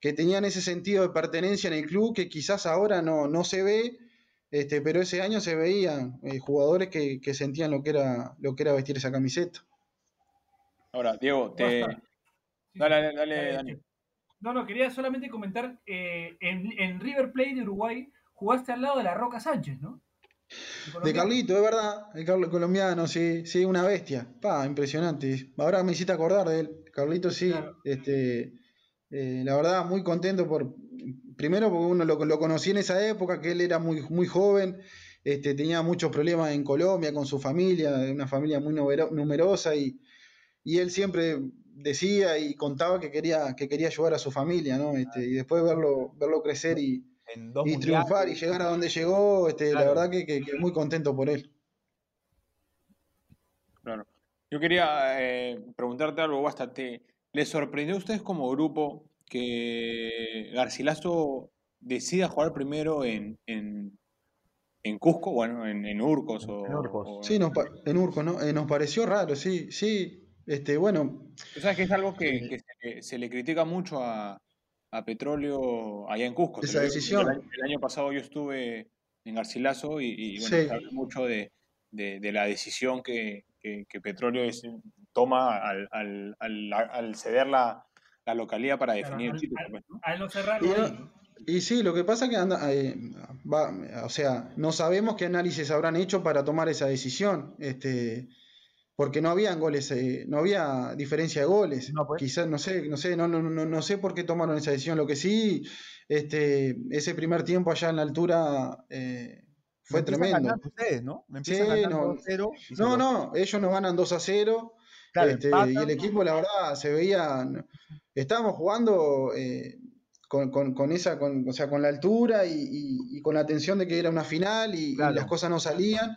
tenían ese sentido de pertenencia en el club que quizás ahora no, no se ve, este, pero ese año se veían eh, jugadores que, sentían lo que, era, lo que era vestir esa camiseta. Ahora, Diego, te... Dale, dale, dale. No, no, quería solamente comentar, eh, en, River Plate de Uruguay jugaste al lado de la Roca Sánchez, ¿no? De Carlito, es verdad, el Carlos colombiano, sí, sí, una bestia. Pa, impresionante. Ahora me hiciste acordar de él. Carlito, sí, este, eh, la verdad, muy contento por, primero porque uno lo, lo, conocí en esa época, que él era muy, muy joven, este, tenía muchos problemas en Colombia con su familia, una familia muy numerosa y, y él siempre decía y contaba que quería, que quería ayudar a su familia, ¿no? Este, y después verlo, verlo crecer y, triunfar y llegar a donde llegó, este, la verdad que, muy contento por él. Claro. Yo quería eh, preguntarte algo, Basta. ¿Te, ¿Le sorprendió a ustedes como grupo que Garcilaso decida jugar primero en, en, Cusco, bueno, en, Urcos o, en Sí, en Urcos, ¿no? Eh, nos pareció raro, sí, sí. Este, bueno. Tú sabes que es algo que, se, le critica mucho a, Petróleo allá en Cusco. Esa decisión. El año, pasado yo estuve en Garcilaso y, bueno, se habla mucho de, la decisión que, Petróleo toma al, ceder la, localidad para definir el título. Pues, al, no. Y, sí, lo que pasa es que anda, eh, o sea, no sabemos qué análisis habrán hecho para tomar esa decisión. Este, porque no habían goles, eh, no había diferencia de goles. Pues. Quizás, no sé, no sé, no, no, no, no, sé por qué tomaron esa decisión. Lo que sí, este, ese primer tiempo allá en la altura eh, fue tremendo. Ustedes, ¿no? Sí, no, no, ellos nos ganan 2 a 0. Este, y el equipo, la verdad, se veía. Estábamos jugando eh, con, con, con, esa, con, o sea, con la altura y, y, con la tensión de que era una final y, y las cosas no salían.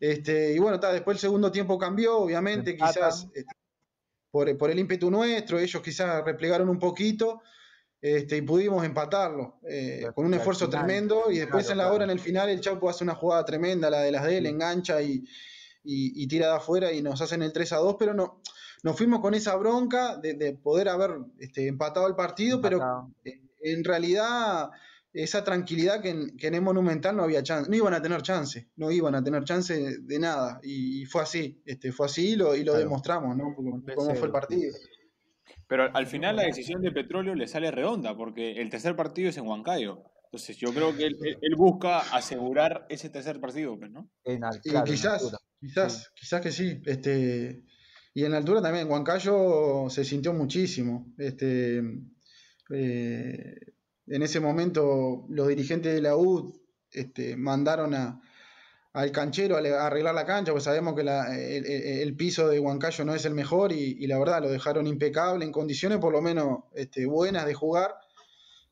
Este, y bueno, después el segundo tiempo cambió, obviamente, quizás este, por, el ímpetu nuestro, ellos quizás replegaron un poquito. este, y pudimos empatarlo eh, con un esfuerzo final, tremendo y después claro, en la claro. hora, en el final, el Chapo hace una jugada tremenda, la de las de él, engancha y, y, y tira de afuera y nos hacen el 3 a 2, pero no, nos fuimos con esa bronca de, de poder haber este, empatado el partido, pero Empatado. en realidad esa tranquilidad que en, que en el Monumental no había chance, no iban a tener chance, no iban a tener chance de, nada, y, y fue así, este, fue así y lo, y lo Claro. demostramos, ¿no? Cómo fue el 3-0, partido. Pero al final la decisión de Petróleo le sale redonda, porque el tercer partido es en Huancayo. Entonces yo creo que él, él- él busca asegurar ese tercer partido, pues, ¿no? En al- Y en quizás, altura. quizás, quizás que sí. Este, y en la altura también, Huancayo se sintió muchísimo. Este, eh, en ese momento los dirigentes de la U este, mandaron al canchero a arreglar la cancha, pues sabemos que el, piso de Huancayo no es el mejor y, y la verdad lo dejaron impecable, en condiciones por lo menos este, buenas de jugar.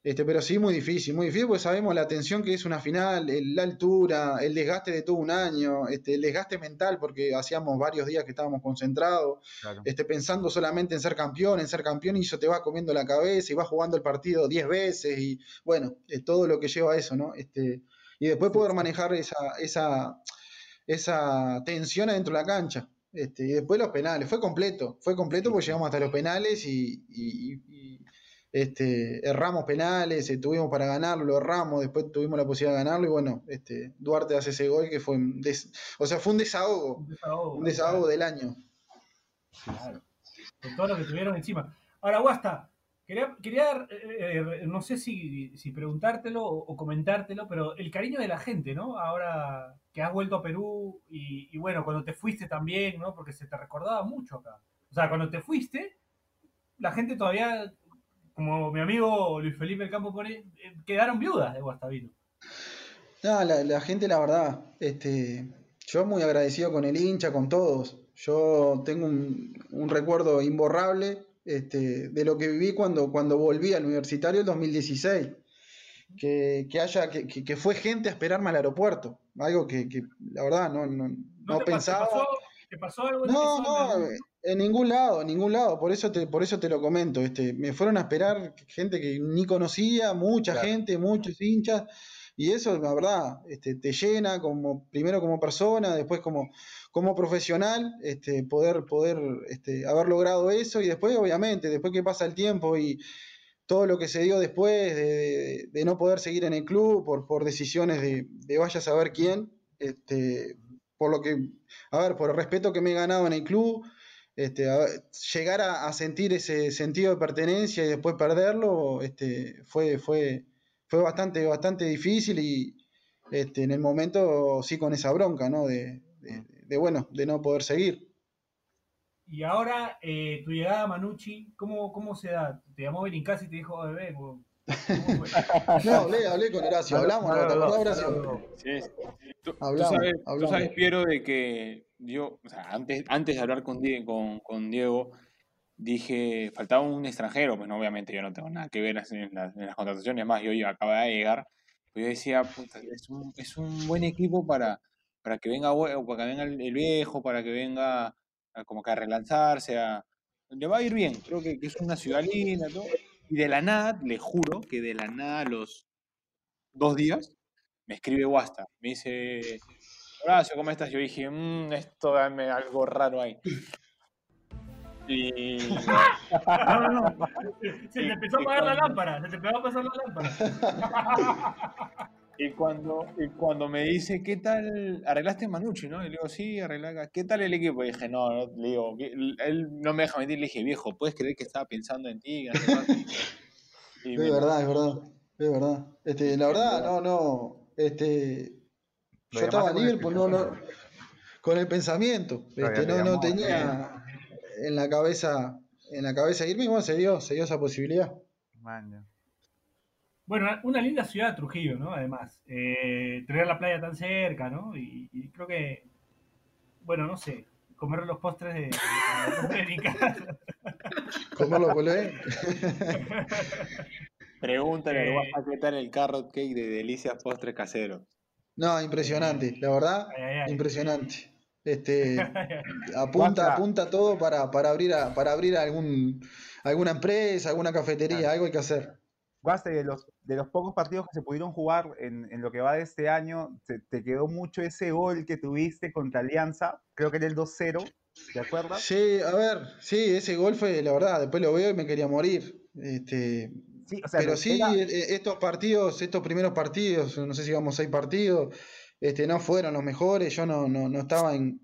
Este, pero sí, muy difícil, muy difícil, porque sabemos la tensión que es una final, el- la altura, el desgaste de todo un año, este, el desgaste mental, porque hacíamos varios días que estábamos concentrados, Claro. este, pensando solamente en ser campeón, en ser campeón, y eso te va comiendo la cabeza y vas jugando el partido 10 veces, y bueno, es todo lo que lleva a eso, ¿no? Este, y después poder manejar esa, esa, esa tensión adentro de la cancha. Este, y después los penales, fue completo, fue completo porque llegamos hasta los penales y, y- y- y, este, erramos penales, eh, tuvimos para ganarlo, lo erramos, después tuvimos la posibilidad de ganarlo y bueno, este, Duarte hace ese gol que fue un des- o sea, fue un desahogo, Un desahogo. un desahogo del año. Claro. Con todo lo que tuvieron encima. Ahora, Guasta, quería, quería eh, eh, no sé si, si preguntártelo o, o comentártelo, pero el cariño de la gente, ¿no? Ahora que has vuelto a Perú y, y bueno, cuando te fuiste también, ¿no? Porque se te recordaba mucho acá. O sea, cuando te fuiste, la gente todavía, como mi amigo Luis Felipe Campo pone, eh, quedaron viudas de Guastavino. No, la, la gente, la verdad, este, yo muy agradecido con el hincha, con todos. Yo tengo un, un recuerdo imborrable este, de lo que viví cuando, cuando volví al universitario el 2016. Que, que haya, que, que- fue gente a esperarme al aeropuerto. Algo que, que, la verdad no, no, no te pensaba. ¿Te pasó, te pasó algo No, no, en ningún lado, en ningún lado, por eso te, por eso te lo comento, este, me fueron a esperar gente que ni conocía, mucha Claro. gente, muchos hinchas, y eso, la verdad, este, te llena como, primero como persona, después como, como profesional, este, poder, poder este, haber logrado eso, y después, obviamente, después que pasa el tiempo y todo lo que se dio después de, de- de no poder seguir en el club por, por decisiones de, de vaya a saber quién, este, por lo que, a ver, por el respeto que me he ganado en el club, este, a ver, llegar a, a sentir ese sentido de pertenencia y después perderlo, este, fue, fue, fue bastante, bastante difícil y este, en el momento sí con esa bronca, ¿no? De, de- de, bueno, de no poder seguir. Y ahora, eh, tu llegada a Manucci, ¿cómo, ¿cómo se da? ¿Te llamó Benincasa y te dijo, bebé? ¿Cómo cómo fue? No, hablé, hablé con Horacio, hablamos, ¿no? ¿Te acordás, Horacio? Sí, sí. Tú, tú Hablamos, sabes, tú hablamos. sabes, Piero, de que yo, o sea, antes, antes de hablar con, con, con Diego, dije, faltaba un extranjero, pues no, obviamente yo no tengo nada que ver en las, en las contrataciones, más yo, yo acababa de llegar, pero yo decía, puta, es un, es un buen equipo para, para que venga para que venga el, viejo, para que venga a, como que a relanzarse, a, le va a ir bien, creo que, que es una ciudad linda, todo. y de la nada, le juro que de la nada los dos días, me escribe Wasta, me dice, Horacio, ¿cómo estás? Yo dije, mmm, esto dame algo raro ahí. Y. No, no, no. Se te empezó a apagar la lámpara, se te empezó a pasar la lámpara. Y cuando, y cuando me dice, ¿qué tal? ¿Arreglaste Manucci, no? Y le digo, sí, arreglé acá. ¿Qué tal el equipo? Y dije, no, no, le digo, "Vi- él no me deja mentir. Le dije, viejo, ¿puedes creer que estaba pensando en ti? Que no sé cuánto?" Y Es verdad, es verdad, es verdad. Este, la verdad, no, no, este, yo estaba el Liverpool, no, no, con el pensamiento, Claro, este, te no, no tenía en la cabeza, en la cabeza irme, y bueno, se dio, se dio esa posibilidad. Man, Bueno, una linda ciudad, Trujillo, ¿no? Además, eh, tener la playa tan cerca, ¿no? Y, y creo que, bueno, no sé, comer los postres de, de, de con él. Pregúntale Eh, al Guasta qué tal el carrot cake de Delicias Postres Caseros. No, impresionante, la verdad, Ay, ay, ay. impresionante. Este, apunta, apunta todo para, para abrir a, para abrir algún, alguna empresa, alguna cafetería, algo hay que hacer. Guaste, de los, de los pocos partidos que se pudieron jugar en, en lo que va de este año, te, te quedó mucho ese gol que tuviste contra Alianza, creo que era el 2-0, ¿te acuerdas? Sí, a ver, sí, ese gol fue, la verdad, después lo veo y me quería morir. Este, Sí, o sea, pero sí, era- eh, estos partidos, estos primeros partidos, no sé si vamos seis partidos, este, no fueron los mejores, yo no, no, no estaba en,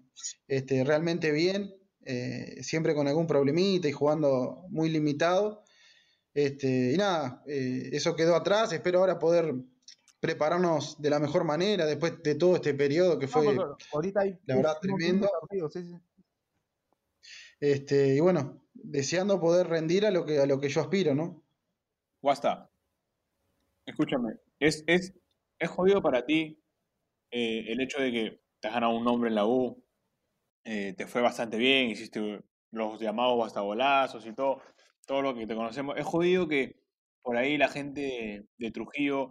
este, realmente bien, eh, siempre con algún problemita y jugando muy limitado. Este, y nada, eh, eso quedó atrás, espero ahora poder prepararnos de la mejor manera después de todo este periodo que fue, ahorita hay la verdad, tremendo. partidos, sí, sí. este, y bueno, deseando poder rendir a lo que, a lo que yo aspiro, ¿no? Guasta, escúchame, es, es, es jodido para ti eh, el hecho de que te has ganado un nombre en la U, eh, te fue bastante bien, hiciste los llamados hasta golazos y todo, todo lo que te conocemos. Es jodido que por ahí la gente de, Trujillo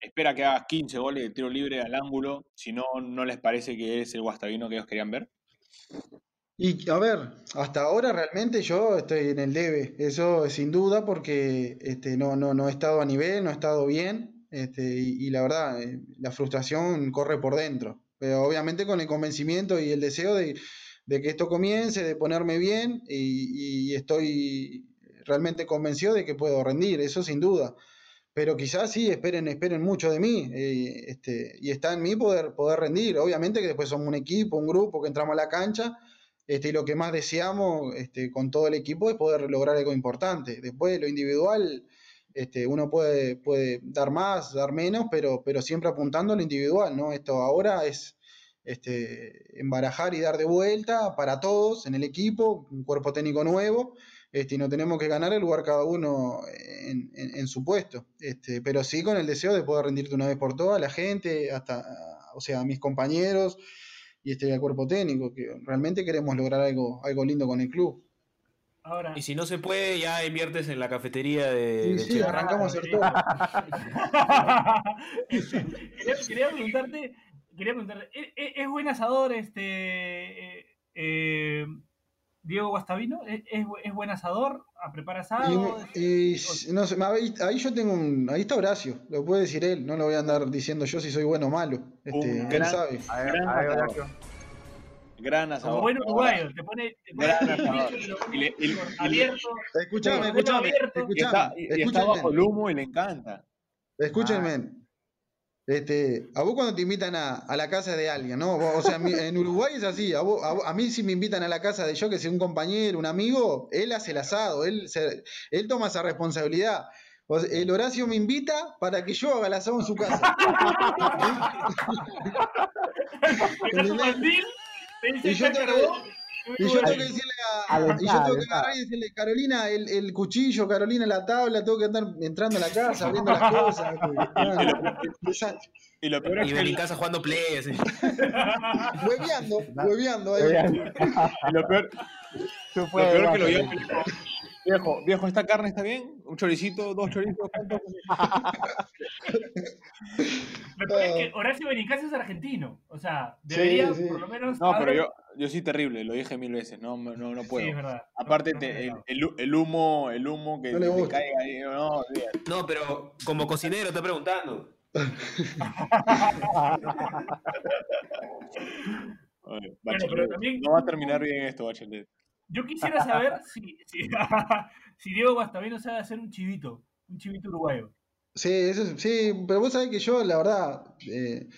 espera que hagas 15 goles de tiro libre al ángulo, si no, no les parece que eres el guastavino que ellos querían ver. Y a ver, hasta ahora realmente yo estoy en el debe, eso sin duda porque este, no, no, no he estado a nivel, no he estado bien, este, y, y la verdad, eh, la frustración corre por dentro, pero obviamente con el convencimiento y el deseo de, de que esto comience, de ponerme bien, y, y estoy realmente convencido de que puedo rendir, eso sin duda. Pero quizás sí, esperen, esperen mucho de mí, eh, este, y está en mí poder, poder rendir. Obviamente que después somos un equipo, un grupo que entramos a la cancha, este, y lo que más deseamos este, con todo el equipo es poder lograr algo importante. Después, lo individual, este, uno puede, puede dar más, dar menos, pero, pero siempre apuntando a lo individual, ¿no? Esto ahora es este, embarajar y dar de vuelta para todos en el equipo, un cuerpo técnico nuevo, este, y no tenemos que ganar el lugar cada uno en, en- su puesto. Este, pero sí con el deseo de poder rendirte una vez por todas, la gente, hasta, o sea, a mis compañeros y este al cuerpo técnico, que realmente queremos lograr algo, algo lindo con el club. Ahora, Y si no se puede, ya inviertes en la cafetería de, Sí, de sí, Che. arrancamos a hacer todo. Quería, quería preguntarte, quería preguntarte, ¿es, es- es buen asador este eh, eh, Diego Guastavino? ¿Es, es bu- es buen asador? ¿A prepara asado? Y, y no sé, ahí, ahí yo tengo un, ahí está Horacio, lo puede decir él, no lo voy a andar diciendo yo si soy bueno o malo. Este, Un él gran- sabe. A ver, Gran asador. Horacio. Gran Como asador. buen uruguayo, te pone, te pone Gran asador. abierto. Escúchame, Sí, escúchame, abierto. Y está, escúchame, y- está bajo el humo y le encanta. escúchenme. Este, a vos cuando te invitan a, a la casa de alguien, ¿no? O sea, en Uruguay es así, a, vos- a vos- a mí si me invitan a la casa de yo, que sea un compañero, un amigo, él hace el asado, él, se- él toma esa responsabilidad. O sea, el Horacio me invita para que yo haga el asado en su casa. Dice, Y yo. Y yo tengo que decirle a, y yo tengo que agarrar y decirle, Carolina, el, el cuchillo, Carolina, la tabla, tengo que andar entrando a la casa, abriendo las cosas. Desastre. Y lo peor es Y que en casa jugando play. así. Hueveando, hueveando y lo peor, lo que lo digo, Viejo, viejo, ¿esta carne está bien? ¿Un choricito? ¿Dos chorizos? Es que Horacio Benincasa es argentino. O sea, debería sí. por lo menos. No, pero yo, yo soy terrible, lo dije mil veces, no, no, no puedo. Sí, es verdad. Aparte, No, no te- me el, humo, el humo que No le te gusta. caiga ahí, no. No, pero como cocinero estoy preguntando. Oye, Bueno, pero también- No va a terminar bien esto, Bachelet. Yo quisiera saber si, si, si Diego Guastavino sabe hacer un chivito, un chivito uruguayo. Sí, eso, es- sí, pero vos sabés que yo, la verdad, eh,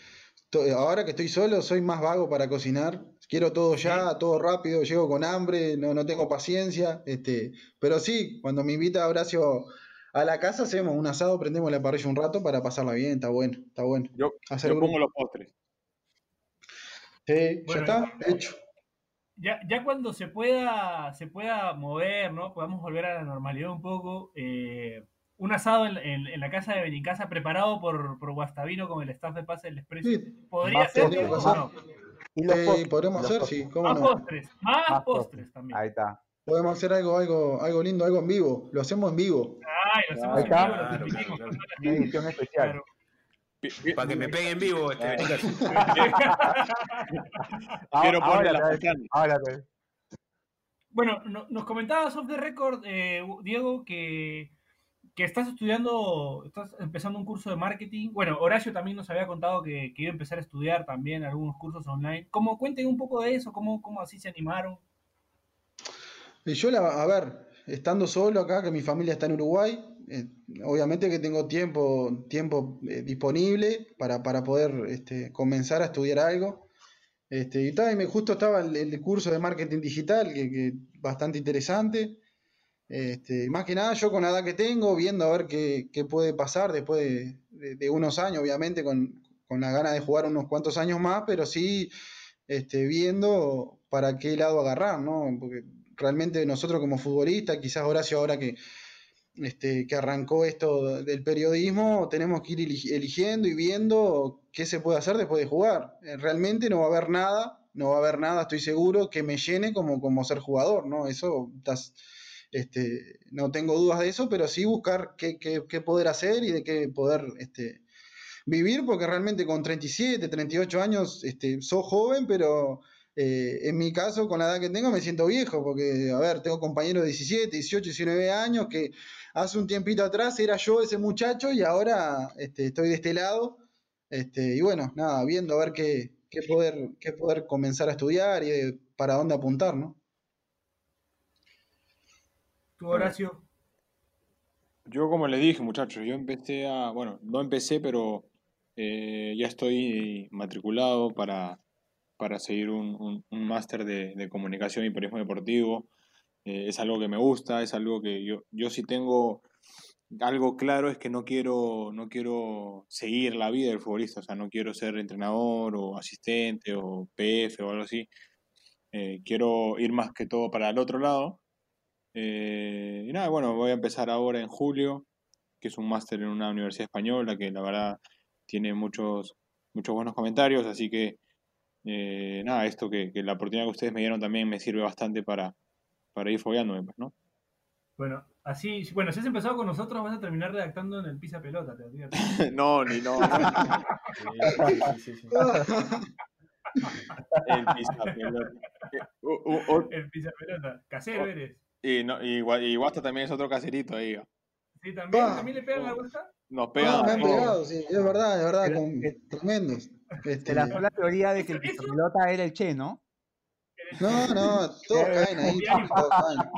to- ahora que estoy solo, soy más vago para cocinar. Quiero todo ya, todo rápido, llego con hambre, no, no tengo paciencia. Este, pero sí, cuando me invita Horacio a la casa, hacemos un asado, prendemos la parrilla un rato para pasarla bien, está bueno, está bueno. Yo, Hacer yo pongo los postres. Sí, Bueno, ya está, hecho. Ya, ya cuando se pueda, se pueda mover, ¿no? Podamos volver a la normalidad un poco. eh, un asado en, en- en la casa de Benincasa preparado por, por Guastavino con el staff de Pase del Expreso. Sí, ¿Podría ser no? Y los eh, podremos los hacer, postres. sí, cómo Más no. postres, más, Más postres también. Ahí está. Podemos hacer algo, algo, algo lindo, algo en vivo. Lo hacemos en vivo. Ay, lo hacemos Ahí en está. vivo, lo transmitimos claro, Una edición especial. Para que me peguen vivo. Este. Quiero poner ahora la ahora Bueno, no- nos comentabas off the record, eh, Diego, que, que estás estudiando, estás empezando un curso de marketing. Bueno, Horacio también nos había contado que, que iba a empezar a estudiar también algunos cursos online. ¿Cómo cuenten un poco de eso? ¿Cómo, cómo así se animaron? Y yo, la, a ver, estando solo acá, que mi familia está en Uruguay, eh, obviamente que tengo tiempo, tiempo eh, disponible para, para poder este, comenzar a estudiar algo. Este, y, me, justo estaba el, el curso de marketing digital, que, que bastante interesante. Este, más que nada yo con la edad que tengo, viendo a ver qué, puede pasar después de, de- unos años, obviamente con, con la gana de jugar unos cuantos años más, pero sí este, viendo para qué lado agarrar, ¿no? Porque realmente nosotros como futbolistas, quizás Horacio ahora que, este, que arrancó esto del periodismo, tenemos que ir eli- eligiendo y viendo qué se puede hacer después de jugar. Eh, Realmente no va a haber nada, no va a haber nada, estoy seguro, que me llene como, como ser jugador, ¿no? Eso estás- este, no tengo dudas de eso, pero sí buscar qué, qué- qué poder hacer y de qué poder este, vivir, porque realmente con 37, 38 años este, sos joven, pero eh, en mi caso, con la edad que tengo, me siento viejo, porque, a ver, tengo compañeros de 17, 18, 19 años que hace un tiempito atrás era yo ese muchacho y ahora este, estoy de este lado. Este, y bueno, nada, viendo a ver qué, qué, poder, qué poder comenzar a estudiar y para dónde apuntar, ¿no? ¿Tú, Horacio? Yo, como le dije, muchachos, yo empecé a. Bueno, no empecé, pero eh, ya estoy matriculado para, para seguir un, un- un máster de, de comunicación y periodismo deportivo. Eh, es algo que me gusta, es algo que yo, yo sí tengo algo claro, es que no quiero, no quiero seguir la vida del futbolista, o sea, no quiero ser entrenador o asistente o PF o algo así. Eh, quiero ir más que todo para el otro lado. Eh, y nada, bueno, voy a empezar ahora en julio, que es un máster en una universidad española que la verdad tiene muchos, muchos buenos comentarios, así que eh, nada, esto que, que la oportunidad que ustedes me dieron también me sirve bastante para, para ir fogueándome, pues, ¿no? Bueno, así, bueno, si has empezado con nosotros, vas a terminar redactando en el Pisa Pelota, te advierto. no, ni no. Sí, sí, sí, sí. El pisapelota. Eh, u- u- u- El Pisa Pelota. Casero Oh. eres. Y, no, y, y Guasta también es otro caserito ahí. Sí, también, Ah. ¿también le pegan la vuelta? Nos No, pegan. me han a pegado, sí, es verdad, es verdad, con, tremendos. Este, la teoría de que el pisapelota era el Che, ¿no? no, no, todos caen ahí, todos caen.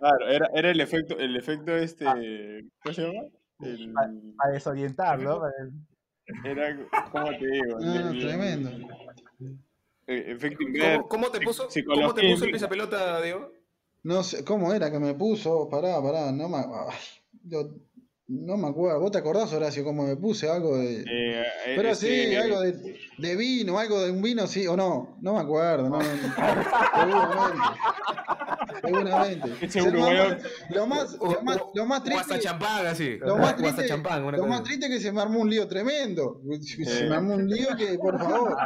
Claro, era, era el efecto, el efecto este. ¿Cómo se llama? El- Para desorientar, ¿no? Era, ¿cómo te digo? No, no, El- tremendo. el efecto. ¿Cómo, cómo te puso, ¿Cómo te puso el pelota, Diego? No sé, ¿cómo era que me puso? Pará, pará, no me, ay, yo no me acuerdo. ¿Vos te acordás, Horacio, cómo me puse? Algo de... Eh, Pero ese- sí, algo de, de vino, algo de un vino, sí, o no, no me acuerdo, no, seguramente. Seguramente. Ese uruguayo- Lo más, lo más, lo más Guasta triste, champán, así. lo más triste, champán, lo más triste es que se me armó un lío tremendo. Se Eh. me armó un lío que, por favor,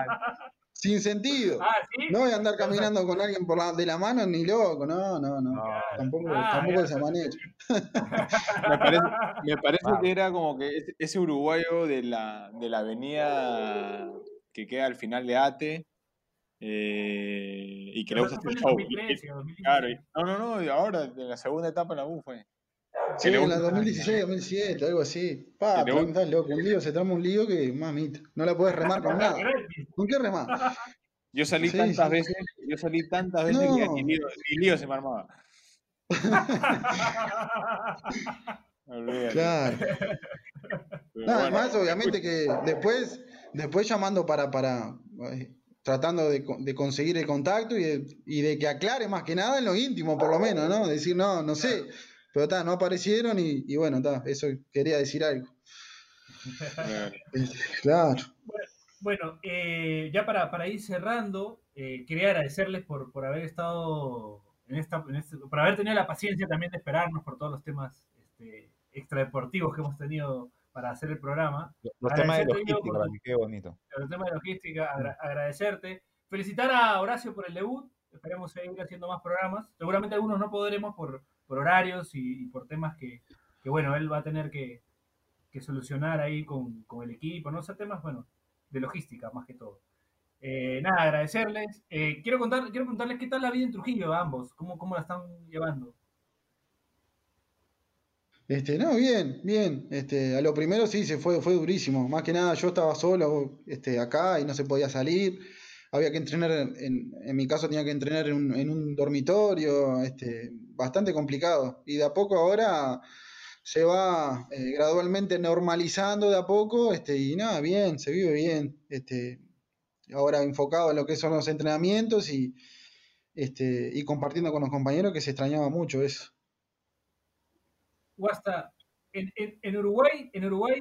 sin sentido. Ah, sí. No voy a andar caminando con alguien por la, de la mano ni loco, no, no, no. Tampoco, Ah, tampoco esa manera. Me parece, me parece que era como que ese, uruguayo de la, de la avenida que queda al final de Ate eh, y que le Pero gusta hacer en show. 2013 o 2015. Claro, y- no, no, no, y ahora en la segunda etapa en la U fue. Sí, en la gusta- 2016, 2017, algo así. Pa, estás loco, un lío, se trama un lío que, mamita, no la puedes remar con nada. ¿Con qué remar? Yo salí Sí, tantas sí. veces, yo salí tantas veces No. que ni lío, ni lío se me armaba. Claro. Bueno, además, obviamente que después, después llamando para, para eh, tratando de, co- de conseguir el contacto y de, y de que aclare más que nada en lo íntimo, por lo menos, ¿no? Decir, no, no sé, pero está, no aparecieron y, y bueno, está, eso quería decir algo. Claro. Bueno, eh, ya para, para ir cerrando, eh, quería agradecerles por, por haber estado en esta, en este- por haber tenido la paciencia también de esperarnos por todos los temas este, extradeportivos que hemos tenido para hacer el programa. Los temas de logística, por quede bonito. el tema de logística, agra- agradecerte. Felicitar a Horacio por el debut. Esperemos seguir haciendo más programas. Seguramente algunos no podremos por, por horarios y, por temas que, bueno, él va a tener que, solucionar ahí con, el equipo. No sé, temas, bueno, de logística más que todo. Eh, nada, agradecerles. Eh, quiero, contar, quiero preguntarles qué tal la vida en Trujillo, ambos. ¿Cómo, cómo la están llevando? Este, no, bien, bien. Este, a lo primero sí, se fue, fue durísimo. Más que nada, yo estaba solo este, acá y no se podía salir. Había que entrenar, en, en mi caso tenía que entrenar en un, en un dormitorio, este, bastante complicado. Y de a poco ahora se va eh, gradualmente normalizando de a poco, este, y nada, bien, se vive bien. Este, ahora enfocado en lo que son los entrenamientos y, este, y compartiendo con los compañeros que se extrañaba mucho eso. Guasta, en, en, en Uruguay, en Uruguay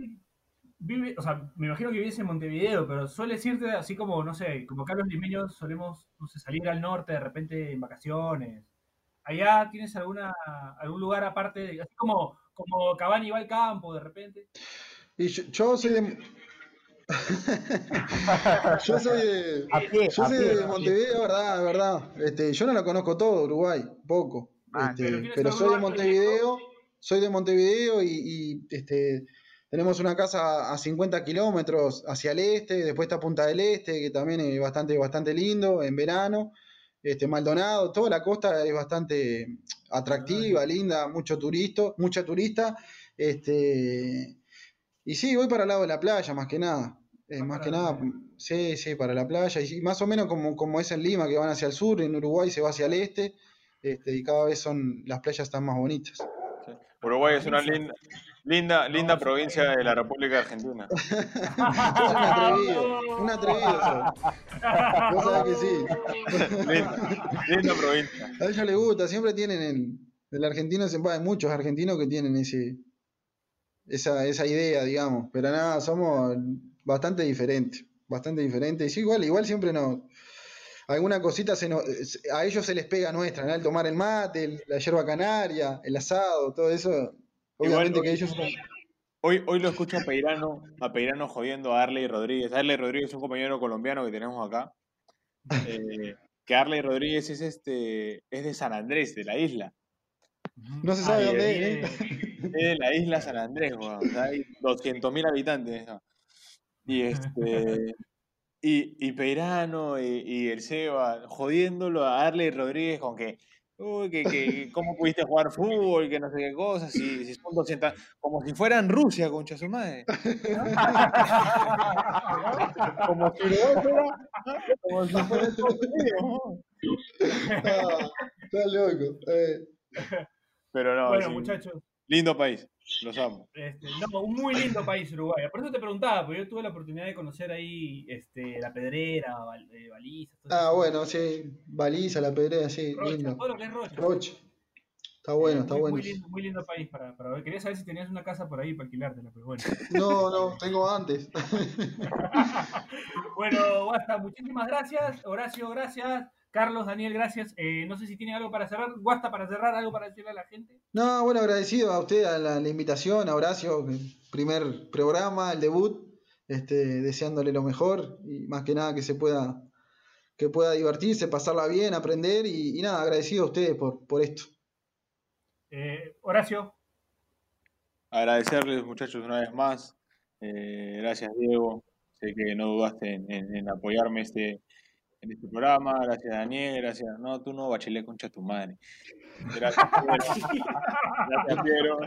vive, o sea, me imagino que vives en Montevideo, pero sueles irte así como, no sé, como acá los limeños solemos, no sé, salir al norte de repente en vacaciones. Allá tienes alguna, algún lugar aparte, así como, como Cabani va al campo de repente. Y yo, yo soy de. yo soy de. A pie, Yo a soy pie, de Montevideo, verdad, verdad. Este, yo no lo conozco todo, Uruguay, poco. Ah, Este, pero soy de Montevideo, soy de Montevideo y, y, este, tenemos una casa a 50 kilómetros hacia el este, después está Punta del Este, que también es bastante, bastante lindo en verano. Este, Maldonado, toda la costa es bastante atractiva, linda, mucho turista, mucha turista. Este, y sí, voy para el lado de la playa, más que nada. Eh, Ah, más que la nada, playa. sí, sí, para la playa. Y más o menos como, como es en Lima, que van hacia el sur, en Uruguay se va hacia el este. Este, y cada vez son las playas están más bonitas. Sí. Uruguay es una linda, linda, linda provincia de la República Argentina. Un atrevido, un atrevido. Vos sabés que sí. Linda, linda provincia. A ellos les gusta, siempre tienen el, el argentino, se hay muchos argentinos que tienen ese, esa, esa idea, digamos, pero nada, somos bastante diferentes, bastante diferentes. Y sí, igual, igual siempre nos, alguna cosita se nos, a ellos se les pega nuestra, ¿no? El tomar el mate, el- la yerba canaria, el asado, todo eso, obviamente Igual- que ellos Hoy, hoy lo escucho a Peirano, a Peirano jodiendo a Arley Rodríguez. Arley Rodríguez es un compañero colombiano que tenemos acá. Eh, que Arley Rodríguez es este es de San Andrés, de la isla. no se sabe Ay, dónde es. Es de la isla San Andrés. O sea, hay 200.000 habitantes. ¿no? Y este y, y Peirano y, y el Seba jodiéndolo a Arley Rodríguez con que uy, que, que cómo pudiste jugar fútbol, que no sé qué cosas, si, si son 200, como si fueran Rusia, concha su madre. como si fuera, como si fuera Estados Unidos. Ah, está loco. eh. Pero no, bueno, sí, muchachos, lindo país, los amo. este, no, un muy lindo país Uruguay. Por eso te preguntaba, porque yo tuve la oportunidad de conocer ahí este, la pedrera, Val- eh, balizas. todo Ah, eso. bueno, sí, baliza, la pedrea, sí, Rocha, lindo. todo lo que es Rocha. Roche. Está bueno, está muy, bueno. Muy lindo, muy lindo país para, para ver. Quería saber si tenías una casa por ahí para alquilártela, pero bueno. No, no, tengo antes. bueno, Guasta, muchísimas gracias. Horacio, gracias. Carlos, Daniel, gracias. Eh, no sé si tienen algo para cerrar. Guasta, para cerrar, algo para decirle a la gente. No, bueno, agradecido a usted a la, la invitación, a Horacio, el primer programa, el debut, este, deseándole lo mejor y más que nada que se pueda, que pueda divertirse, pasarla bien, aprender y, y nada, agradecido a ustedes por, por esto. Eh, Horacio, Agradecerles, muchachos, una vez más. Eh, gracias, Diego. Sé que no dudaste en, en- en apoyarme este, en este programa. Gracias, Daniel. Gracias. No, tú no, Bachelet, concha tu madre. Gracias, Piero. Gracias, Piero.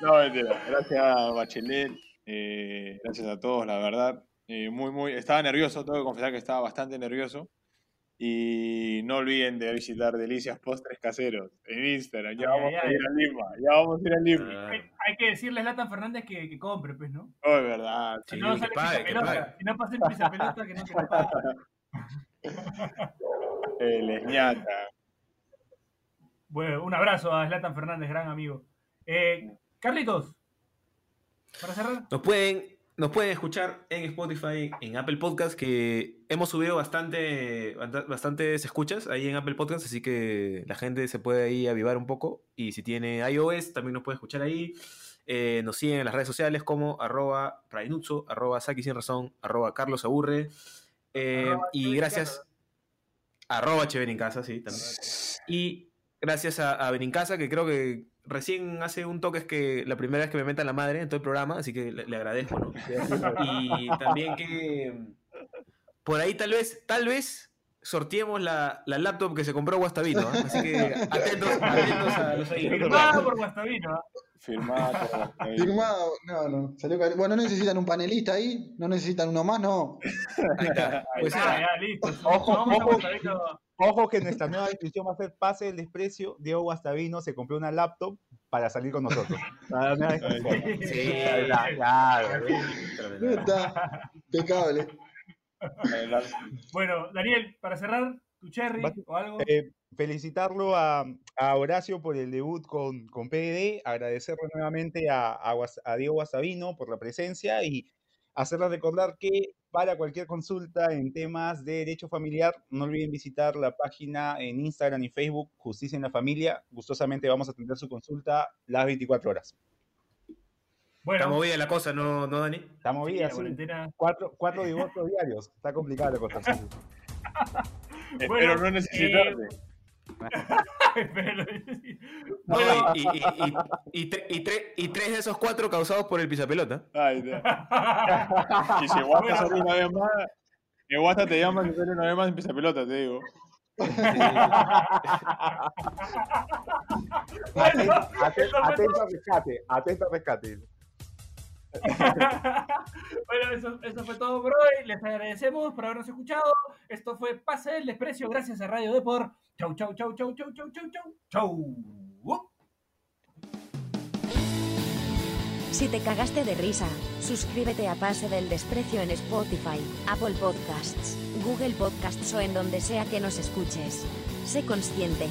No, mentira. Gracias, Bachelet. Eh, gracias a todos, la verdad. Eh, muy, muy. Estaba nervioso, tengo que confesar que estaba bastante nervioso. Y no olviden de visitar Delicias Postres Caseros en Instagram. Ya Ay, vamos ay, a ay. ir a Lima. Ya vamos a ir a Lima. Ah, hay, hay que decirle a Latan Fernández que, que compre, pues, ¿no? Oh, es verdad. Si Sí, no, que sale pague, pelota. pague. Si no pasa el pisa pelota, que no te lo pague. El Esñata. Bueno, un abrazo a Zlatan Fernández, gran amigo. Eh, Carlitos, para cerrar. Nos pueden, nos pueden escuchar en Spotify, en Apple Podcast, que hemos subido bastante, basta- bastantes escuchas ahí en Apple Podcast, así que la gente se puede ahí avivar un poco. Y si tiene iOS, también nos puede escuchar ahí. Eh, nos siguen en las redes sociales como arroba prainutso, arroba Saki sin razón, arroba Carlos Aburre. Eh, Arroba y gracias, arroba Chévere en casa, sí, también. Y gracias a, a Benincasa, que creo que recién hace un toque es que la primera vez que me meta la madre en todo el programa, así que le, le agradezco, ¿no? Y también que por ahí tal vez, tal vez sorteemos la, la laptop que se compró Guastavino. ¿ah? Así que atentos, atentos a los seguidores. Firmado por Guastavino. ¿ah? Firmado. por- Firmado. No, no. Salió Bueno, no necesitan un panelista ahí. No necesitan uno más, no. Ahí está. Pues Ah, era. ya, listo. Ojo, ojo. Ojo que nuestra nueva inscripción va a ser Pase del Desprecio. Diego Guastavino se compró una laptop para salir con nosotros. Para la. Sí, Claro, impecable. Bueno, Daniel, para cerrar, tu cherry o algo. Eh, felicitarlo a, a Horacio por el debut con, con PDD, agradecerle nuevamente a, a a Diego Guastavino por la presencia y hacerle recordar que para cualquier consulta en temas de derecho familiar, no olviden visitar la página en Instagram y Facebook Justicia en la Familia. Gustosamente vamos a atender su consulta las 24 horas. bueno, Está movida la cosa, ¿no, no Dani? Está movida, sí. cuarentena. Cuatro, cuatro divorcios diarios. Está complicada la cosa. sí. Espero Bueno, no necesitarte. Pero- No, Bueno, y, y- y- y- y tre- y tre- y tres de esos cuatro causados por el pisapelota. Ay. Y si Guasta sale una vez más, que Guasta te llama que sale una vez más empieza pelota, te digo. Atento, atento, rescate. Atento al rescate. bueno, eso, eso fue todo por hoy. Les agradecemos por habernos escuchado. Esto fue Pase del Desprecio gracias a Radio Deport. Chau, chau, chau, chau, chau, chau, chau, chau. Chau. Si te cagaste de risa, suscríbete a Pase del Desprecio en Spotify, Apple Podcasts, Google Podcasts o en donde sea que nos escuches. Sé consciente,